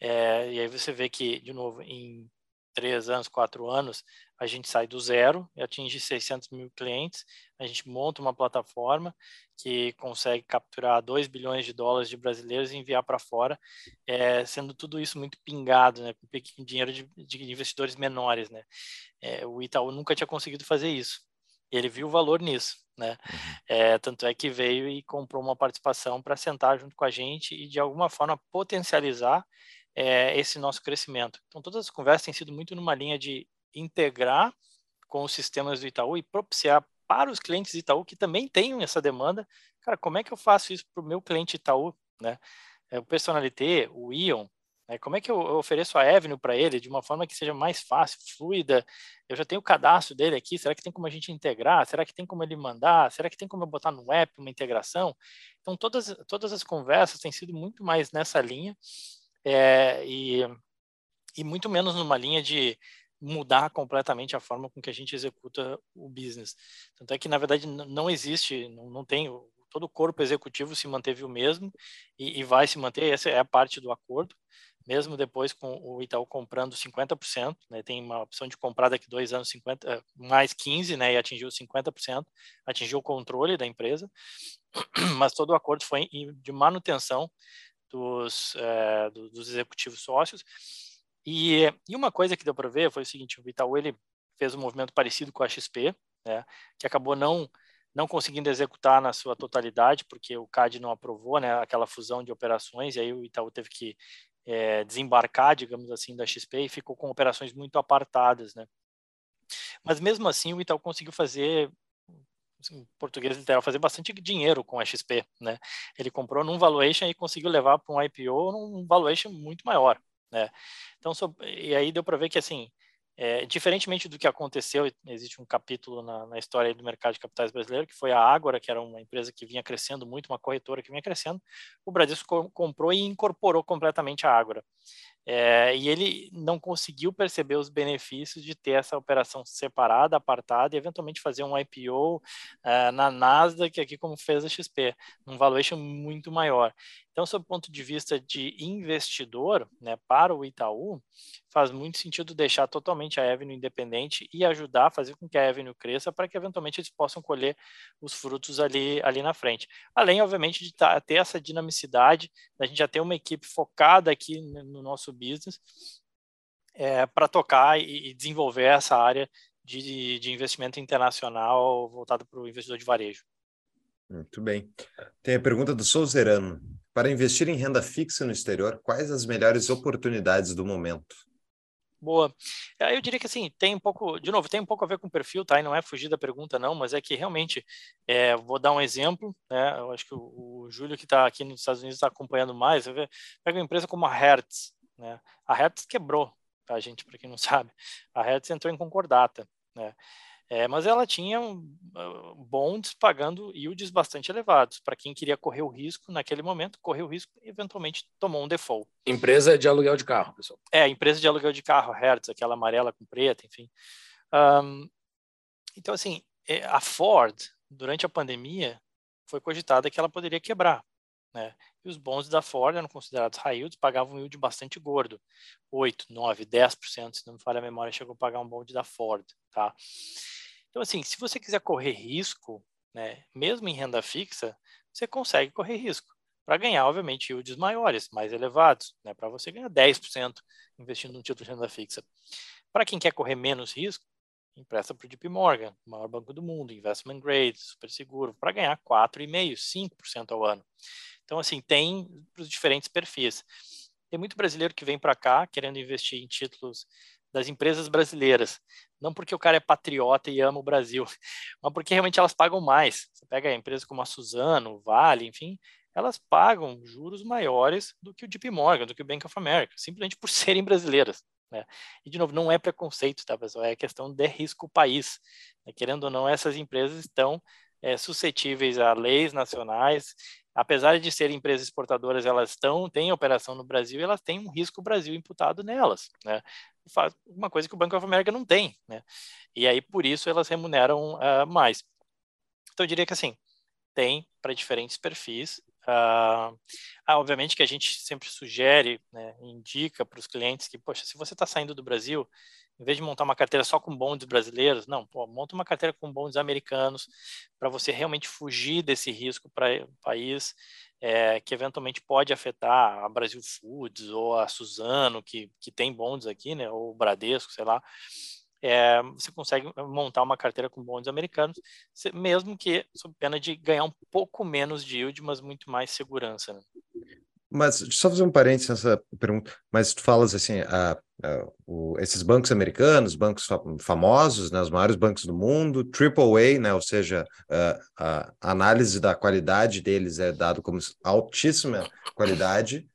É, e aí você vê que, de novo, em três anos, quatro anos, a gente sai do zero e atinge 600 mil clientes, a gente monta uma plataforma que consegue capturar 2 bilhões de dólares de brasileiros e enviar para fora, é, sendo tudo isso muito pingado, né, com dinheiro de, de investidores menores. Né. É, o Itaú nunca tinha conseguido fazer isso, e ele viu o valor nisso. Né? Uhum. É, tanto é que veio e comprou uma participação para sentar junto com a gente e, de alguma forma, potencializar é, esse nosso crescimento. Então, todas as conversas têm sido muito numa linha de integrar com os sistemas do Itaú e propiciar para os clientes do Itaú que também tenham essa demanda. Cara, como é que eu faço isso para o meu cliente Itaú? Né? É, o Personalité, o Ion, né? como é que eu, eu ofereço a Avenue para ele de uma forma que seja mais fácil, fluida? Eu já tenho o cadastro dele aqui, será que tem como a gente integrar? Será que tem como ele mandar? Será que tem como eu botar no app uma integração? Então, todas, todas as conversas têm sido muito mais nessa linha é, e, e muito menos numa linha de mudar completamente a forma com que a gente executa o business. Tanto é que, na verdade, não existe, não, não tem, todo o corpo executivo se manteve o mesmo e, e vai se manter, essa é a parte do acordo, mesmo depois com o Itaú comprando 50%, né, tem uma opção de comprar daqui dois anos 50, eh, mais 15, né, e atingiu 50%, atingiu o controle da empresa, mas todo o acordo foi de manutenção dos, é, dos executivos sócios. E, e, uma coisa que deu para ver foi o seguinte: o Itaú ele fez um movimento parecido com a XP, né, que acabou não não conseguindo executar na sua totalidade, porque o CAD não aprovou né, aquela fusão de operações, e aí o Itaú teve que é, desembarcar, digamos assim, da XP e ficou com operações muito apartadas. Né? Mas mesmo assim, o Itaú conseguiu fazer em português literal, fazer bastante dinheiro com a XP, né? Ele comprou num valuation e conseguiu levar para um IPO num valuation muito maior, né? Então, e aí deu para ver que, assim, é, diferentemente do que aconteceu, existe um capítulo na, na, história do mercado de capitais brasileiro, que foi a Ágora, que era uma empresa que vinha crescendo muito, uma corretora que vinha crescendo. O Bradesco comprou e incorporou completamente a Ágora. É, e ele não conseguiu perceber os benefícios de ter essa operação separada, apartada, e eventualmente fazer um IPO é, na Nasdaq, aqui como fez a XP, num valuation muito maior. Então, sob o ponto de vista de investidor, né, para o Itaú, faz muito sentido deixar totalmente a Avenue independente e ajudar a fazer com que a Avenue cresça para que eventualmente eles possam colher os frutos ali, ali na frente. Além, obviamente, de tá, ter essa dinamicidade, a gente já ter uma equipe focada aqui no nosso business é, para tocar e, e, desenvolver essa área de, de investimento internacional voltado para o investidor de varejo. Muito bem. Tem a pergunta do Souzerano. Para investir em renda fixa no exterior, quais as melhores oportunidades do momento? Boa. Eu diria que assim, tem um pouco, de novo, tem um pouco a ver com o perfil, tá? E não é fugir da pergunta, não, mas é que realmente, é, vou dar um exemplo, né? Eu acho que o, o Júlio, que está aqui nos Estados Unidos, está acompanhando mais. Vê, pega uma empresa como a Hertz, né? A Hertz quebrou, tá, gente? Para quem não sabe, a Hertz entrou em concordata, né? É, mas ela tinha uh, bonds pagando yields bastante elevados. Para quem queria correr o risco naquele momento, correu o risco e eventualmente tomou um default. Empresa de aluguel de carro, pessoal. É, empresa de aluguel de carro, Hertz, aquela amarela com preta, enfim. Um, então, assim, é, a Ford, durante a pandemia, foi cogitada que ela poderia quebrar. Né? E os bons da Ford eram considerados high yields, pagavam um yield bastante gordo, 8, 9, 10%, se não me falha a memória, chegou a pagar um bond da Ford, tá? Então, assim, se você quiser correr risco, né, mesmo em renda fixa, você consegue correr risco para ganhar, obviamente, yields maiores, mais elevados, né, para você ganhar 10% investindo num título de renda fixa. Para quem quer correr menos risco, empresta para o JP Morgan, o maior banco do mundo, investment grade, super seguro, para ganhar 4,5%, 5% ao ano. Então, assim, tem para os diferentes perfis. Tem muito brasileiro que vem para cá querendo investir em títulos das empresas brasileiras. Não porque o cara é patriota e ama o Brasil, mas porque realmente elas pagam mais. Você pega empresas como a Suzano, Vale, enfim, elas pagam juros maiores do que o JP Morgan, do que o Bank of America, simplesmente por serem brasileiras. Né? E, de novo, não é preconceito, tá, pessoal? É questão de risco país. Né? Querendo ou não, essas empresas estão é, suscetíveis a leis nacionais apesar de serem empresas exportadoras, elas estão têm operação no Brasil e elas têm um risco Brasil imputado nelas, né? Uma coisa que o Banco of America não tem, né? E aí por isso elas remuneram uh, mais. Então eu diria que assim tem para diferentes perfis. Uh, ah, obviamente que a gente sempre sugere, né, indica para os clientes que, poxa, se você está saindo do Brasil, em vez de montar uma carteira só com bondes brasileiros, não, pô, monta uma carteira com bondes americanos para você realmente fugir desse risco para o país é, que eventualmente pode afetar a Brasil Foods ou a Suzano, que, que tem bondes aqui, né, ou o Bradesco, sei lá. É, você consegue montar uma carteira com bondes americanos, mesmo que sob pena de ganhar um pouco menos de yield, mas muito mais segurança. Né? Mas só fazer um parênteses nessa pergunta. Mas tu falas assim, a, a, o, esses bancos americanos, bancos fa famosos, né, os maiores bancos do mundo, AAA, né, ou seja, a, a análise da qualidade deles é dado como altíssima qualidade.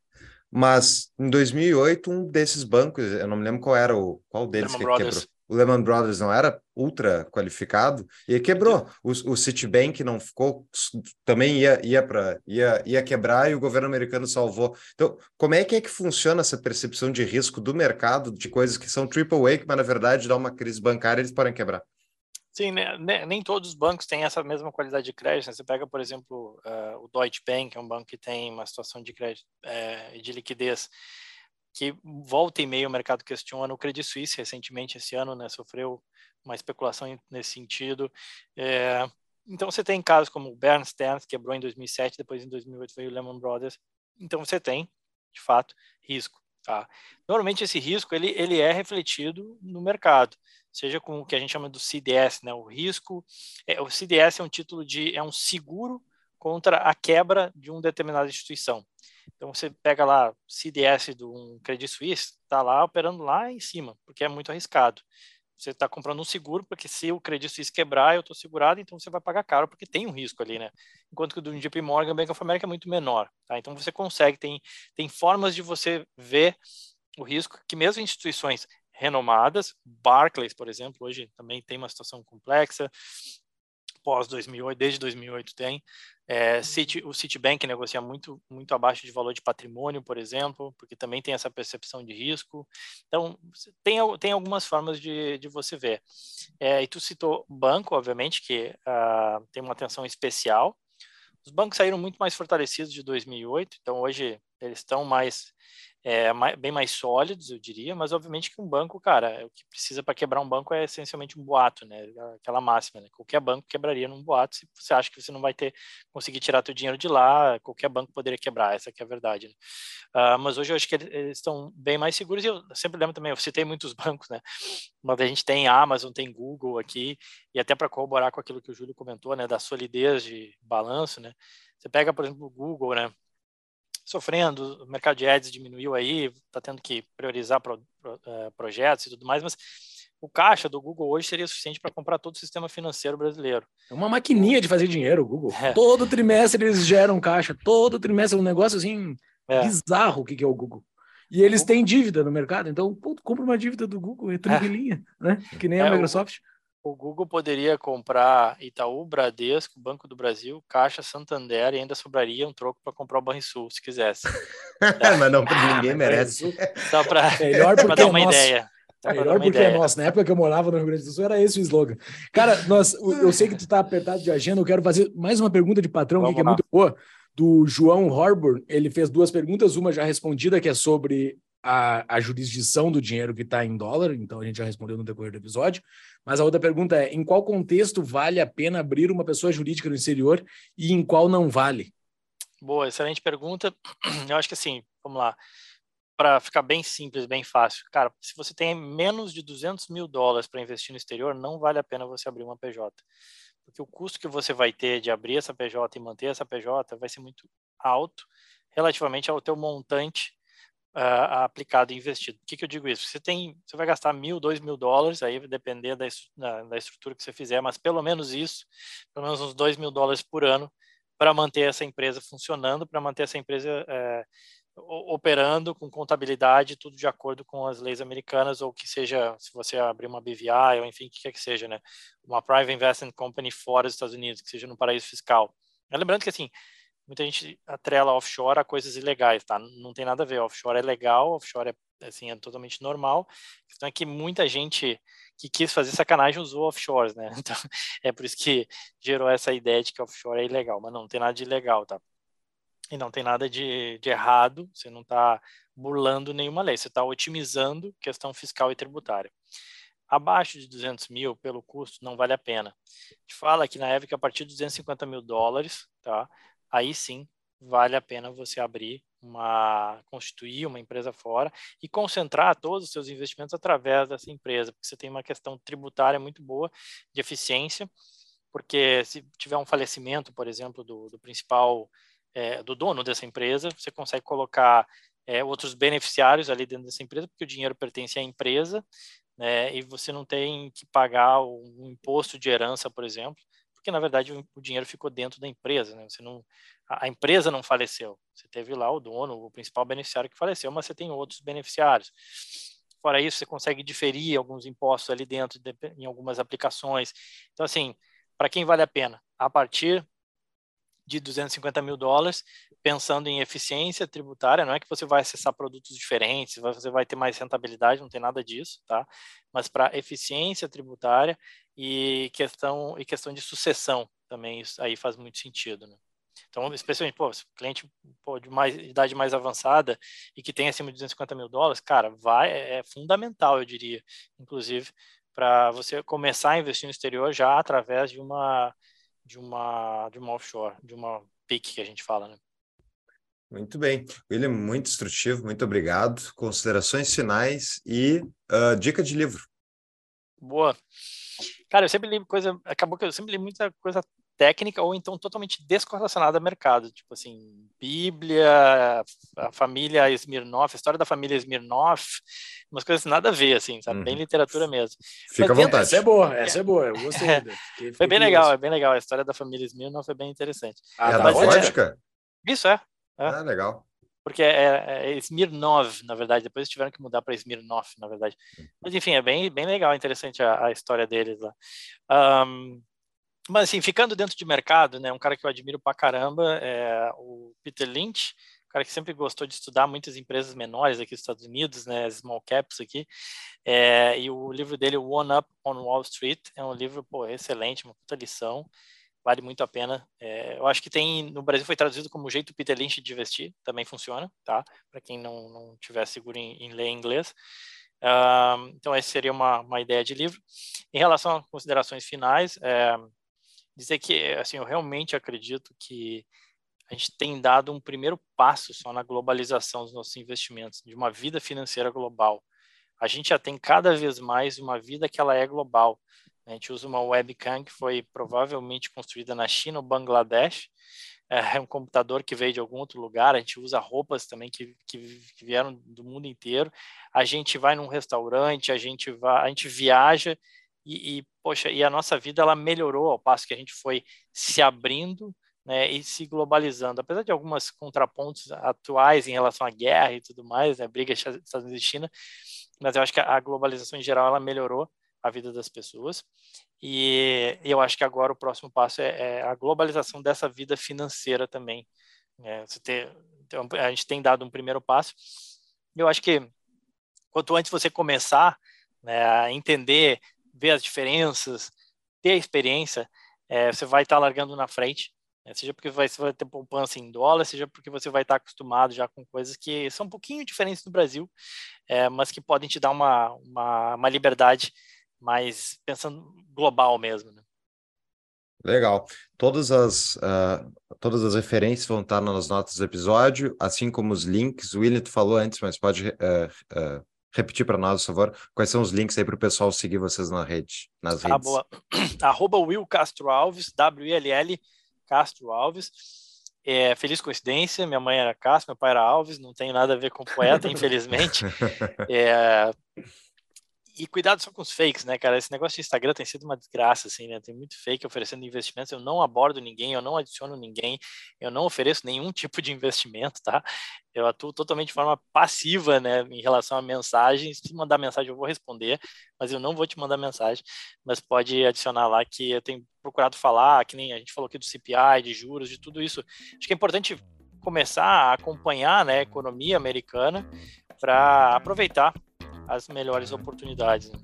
Mas em 2008, um desses bancos, eu não me lembro qual era o qual deles que Brothers. quebrou o Lehman Brothers não era ultra qualificado e quebrou. O, o Citibank não ficou, também ia ia para ia, ia quebrar e o governo americano salvou. Então, como é que é que funciona essa percepção de risco do mercado de coisas que são triple A, que mas na verdade dá uma crise bancária eles podem quebrar? Sim, né, né, nem todos os bancos têm essa mesma qualidade de crédito. Né? Você pega, por exemplo, uh, o Deutsche Bank, é um banco que tem uma situação de crédito uh, de liquidez que volta e meio o mercado questiona. O Credit Suisse, recentemente, esse ano, né, sofreu uma especulação nesse sentido. É, então, você tem casos como o Bear Stearns, que quebrou em 2007, depois em 2008 veio o Lehman Brothers. Então, você tem, de fato, risco. Tá? Normalmente, esse risco ele, ele é refletido no mercado, seja com o que a gente chama do CDS, né? o risco. É, o CDS é um título de. é um seguro contra a quebra de uma determinada instituição. Então você pega lá CDS de um Credit Suisse, está lá operando lá em cima, porque é muito arriscado. Você está comprando um seguro, porque se o Credit Suisse quebrar, eu estou segurado, então você vai pagar caro, porque tem um risco ali, né? Enquanto que o do JP Morgan, Bank of America é muito menor, tá? Então você consegue, tem, tem formas de você ver o risco que mesmo instituições renomadas, Barclays, por exemplo, hoje também tem uma situação complexa, pós 2008, desde 2008 tem. É, City, o Citibank negocia muito, muito abaixo de valor de patrimônio, por exemplo, porque também tem essa percepção de risco. Então, tem, tem algumas formas de, de você ver. É, e tu citou banco, obviamente, que uh, tem uma atenção especial. Os bancos saíram muito mais fortalecidos de 2008, então hoje eles estão mais é, mais, bem mais sólidos, eu diria, mas obviamente que um banco, cara, o que precisa para quebrar um banco é essencialmente um boato, né? Aquela máxima, né? Qualquer banco quebraria num boato se você acha que você não vai ter conseguir tirar teu dinheiro de lá, qualquer banco poderia quebrar, essa que é a verdade. Né? Uh, mas hoje eu acho que eles estão bem mais seguros e eu sempre lembro também, eu citei muitos bancos, né? Mas a gente tem Amazon, tem Google aqui e até para corroborar com aquilo que o Júlio comentou, né? Da solidez de balanço, né? Você pega, por exemplo, o Google, né? Sofrendo, o mercado de ads diminuiu aí, está tendo que priorizar pro, pro, uh, projetos e tudo mais, mas o caixa do Google hoje seria suficiente para comprar todo o sistema financeiro brasileiro. É uma maquininha de fazer dinheiro, o Google. É. Todo trimestre eles geram caixa, todo trimestre é um negócio assim é. bizarro o que, que é o Google. E eles têm dívida no mercado, então pô, compra uma dívida do Google, é tranquilinha, é. né? Que nem a Microsoft. O o Google poderia comprar Itaú, Bradesco, Banco do Brasil, Caixa, Santander e ainda sobraria um troco para comprar o Banrisul, se quisesse. Mas não, ninguém ah, merece. Só para dar uma nosso. ideia. melhor porque ideia. é nosso. Na época que eu morava no Rio Grande do Sul, era esse o slogan. Cara, nós, eu sei que tu está apertado de agenda, eu quero fazer mais uma pergunta de patrão que é muito boa, do João Horburn. Ele fez duas perguntas, uma já respondida, que é sobre a, a jurisdição do dinheiro que está em dólar, então a gente já respondeu no decorrer do episódio. Mas a outra pergunta é: em qual contexto vale a pena abrir uma pessoa jurídica no exterior e em qual não vale? Boa, excelente pergunta. Eu acho que assim, vamos lá. Para ficar bem simples, bem fácil. Cara, se você tem menos de 200 mil dólares para investir no exterior, não vale a pena você abrir uma PJ. Porque o custo que você vai ter de abrir essa PJ e manter essa PJ vai ser muito alto relativamente ao teu montante uh, aplicado e investido. Por que, que eu digo isso? Você tem, você vai gastar mil, dois mil dólares, aí depender da, da, da estrutura que você fizer, mas pelo menos isso, pelo menos uns dois mil dólares por ano para manter essa empresa funcionando, para manter essa empresa é, operando com contabilidade, tudo de acordo com as leis americanas, ou que seja, se você abrir uma BVI, ou enfim, o que quer que seja, né? Uma Private Investment Company fora dos Estados Unidos, que seja no paraíso fiscal. Lembrando que, assim, muita gente atrela offshore a coisas ilegais, tá? Não tem nada a ver. Offshore é legal, offshore é, assim, é totalmente normal. A questão é que muita gente que quis fazer sacanagem usou offshores, né? Então, é por isso que gerou essa ideia de que offshore é ilegal, mas não, não tem nada de ilegal, tá? E não tem nada de, de errado, você não está burlando nenhuma lei, você está otimizando questão fiscal e tributária. Abaixo de 200 mil, pelo custo, não vale a pena. A gente fala que na época, a partir de 250 mil dólares, tá? Aí sim vale a pena você abrir uma, constituir uma empresa fora e concentrar todos os seus investimentos através dessa empresa, porque você tem uma questão tributária muito boa de eficiência, porque se tiver um falecimento, por exemplo, do, do principal, é, do dono dessa empresa, você consegue colocar é, outros beneficiários ali dentro dessa empresa, porque o dinheiro pertence à empresa, né, e você não tem que pagar um imposto de herança, por exemplo, porque na verdade o, dinheiro ficou dentro da empresa, né? Você não, a, empresa não faleceu. Você teve lá o dono, o principal beneficiário que faleceu, mas você tem outros beneficiários. Fora isso, você consegue diferir alguns impostos ali dentro de, em algumas aplicações. Então, assim, para quem vale a pena? A partir de 250 mil dólares, pensando em eficiência tributária, não é que você vai acessar produtos diferentes, você vai ter mais rentabilidade, não tem nada disso, tá? Mas para eficiência tributária e questão e questão de sucessão também isso aí faz muito sentido, né? Então, especialmente, pô, cliente pô, de mais idade mais avançada e que tem acima de 250 mil dólares, cara, vai, é, é fundamental, eu diria, inclusive, para você começar a investir no exterior já através de uma de uma de uma offshore, de uma PIC que a gente fala, né? Muito bem. William, muito instrutivo, muito obrigado. Considerações finais e uh, dica de livro. Boa. Cara, eu sempre li coisa, acabou que eu sempre li muita coisa técnica ou então totalmente descorrelacionada ao mercado, tipo assim, Bíblia, a família Smirnoff, a história da família Smirnoff, umas coisas nada a ver, assim, sabe? Uhum. Bem literatura mesmo. Fica à vontade. Essa é boa, essa é boa, eu gostei. É. Fiquei, foi bem legal, é bem legal, a história da família Smirnoff é bem interessante. Ah, é da vodka? Isso, é. é. Ah, legal porque é, é, Smirnov, na verdade. Depois tiveram que mudar para Smirnov, na verdade. Mas enfim, é bem, bem legal, interessante a, a história deles lá. Um, mas assim, ficando dentro de mercado, né, um cara que eu admiro pra caramba é o Peter Lynch, um cara que sempre gostou de estudar muitas empresas menores aqui nos Estados Unidos, né, small caps aqui, é, e o livro dele, One Up on Wall Street, é um livro, pô, excelente, uma puta lição, vale muito a pena. É, eu acho que tem, no Brasil foi traduzido como jeito Peter Lynch de investir, também funciona, tá? Para quem não, não tiver seguro em, em ler inglês. Uh, então, essa seria uma, uma ideia de livro. Em relação a considerações finais, é, dizer que assim eu realmente acredito que a gente tem dado um primeiro passo só na globalização dos nossos investimentos, de uma vida financeira global. A gente já tem cada vez mais uma vida que ela é global. A gente usa uma webcam que foi provavelmente construída na China ou Bangladesh. É um computador que veio de algum outro lugar. A gente usa roupas também que, que, que vieram do mundo inteiro. A gente vai num restaurante, a gente vai, a gente viaja e, e, poxa, e a nossa vida ela melhorou ao passo que a gente foi se abrindo né, e se globalizando. Apesar de algumas contrapontos atuais em relação à guerra e tudo mais, né, briga Estados Unidos e China, mas eu acho que a globalização em geral ela melhorou a vida das pessoas e eu acho que agora o próximo passo é, é a globalização dessa vida financeira também. É, você ter, a gente tem dado um primeiro passo. Eu acho que quanto antes você começar né, a entender ver as diferenças, ter a experiência, é, você vai estar tá largando na frente. Né? Seja porque vai, você vai ter poupança em dólar, seja porque você vai estar tá acostumado já com coisas que são um pouquinho diferentes do Brasil, é, mas que podem te dar uma, uma, uma liberdade mais pensando global mesmo. Né? Legal. Todas as, uh, todas as referências vão estar nas notas do episódio, assim como os links. O William falou antes, mas pode uh, uh, repetir para nós, por favor, quais são os links aí para o pessoal seguir vocês na rede, nas ah, redes. Boa. Arroba Will Castro Alves, W-I-L-L Castro Alves. É, feliz coincidência, minha mãe era Castro, meu pai era Alves, não tem nada a ver com poeta, infelizmente. É, e cuidado só com os fakes, né, cara? Esse negócio de Instagram tem sido uma desgraça, assim, né? Tem muito fake oferecendo investimentos. Eu não abordo ninguém, eu não adiciono ninguém, eu não ofereço nenhum tipo de investimento, tá? Eu atuo totalmente de forma passiva, né, em relação a mensagens. Se mandar mensagem, eu vou responder, mas eu não vou te mandar mensagem. Mas pode adicionar lá que eu tenho procurado falar, que nem a gente falou aqui do CPI, de juros, de tudo isso. Acho que é importante começar a acompanhar né, a economia americana para aproveitar as melhores oportunidades. Né?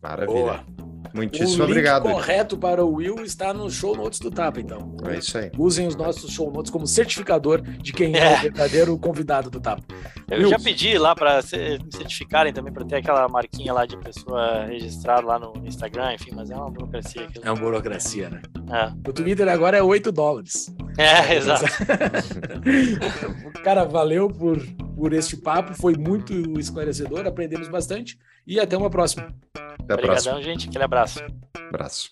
Maravilha. Boa. Muitíssimo o link obrigado. correto para o Will está no show notes do Tapa, então. É isso aí. Usem os nossos show notes como certificador de quem é, é o verdadeiro convidado do Tapa. Eu Will. já pedi lá para me certificarem também, para ter aquela marquinha lá de pessoa registrada lá no Instagram, enfim, mas é uma burocracia. Aquilo. É uma burocracia, né? É. O Twitter agora é 8 dólares. É, exato. Cara, valeu por por este papo. Foi muito esclarecedor, aprendemos bastante e até uma próxima. Até a Obrigadão, próxima. gente. Aquele abraço. Abraço.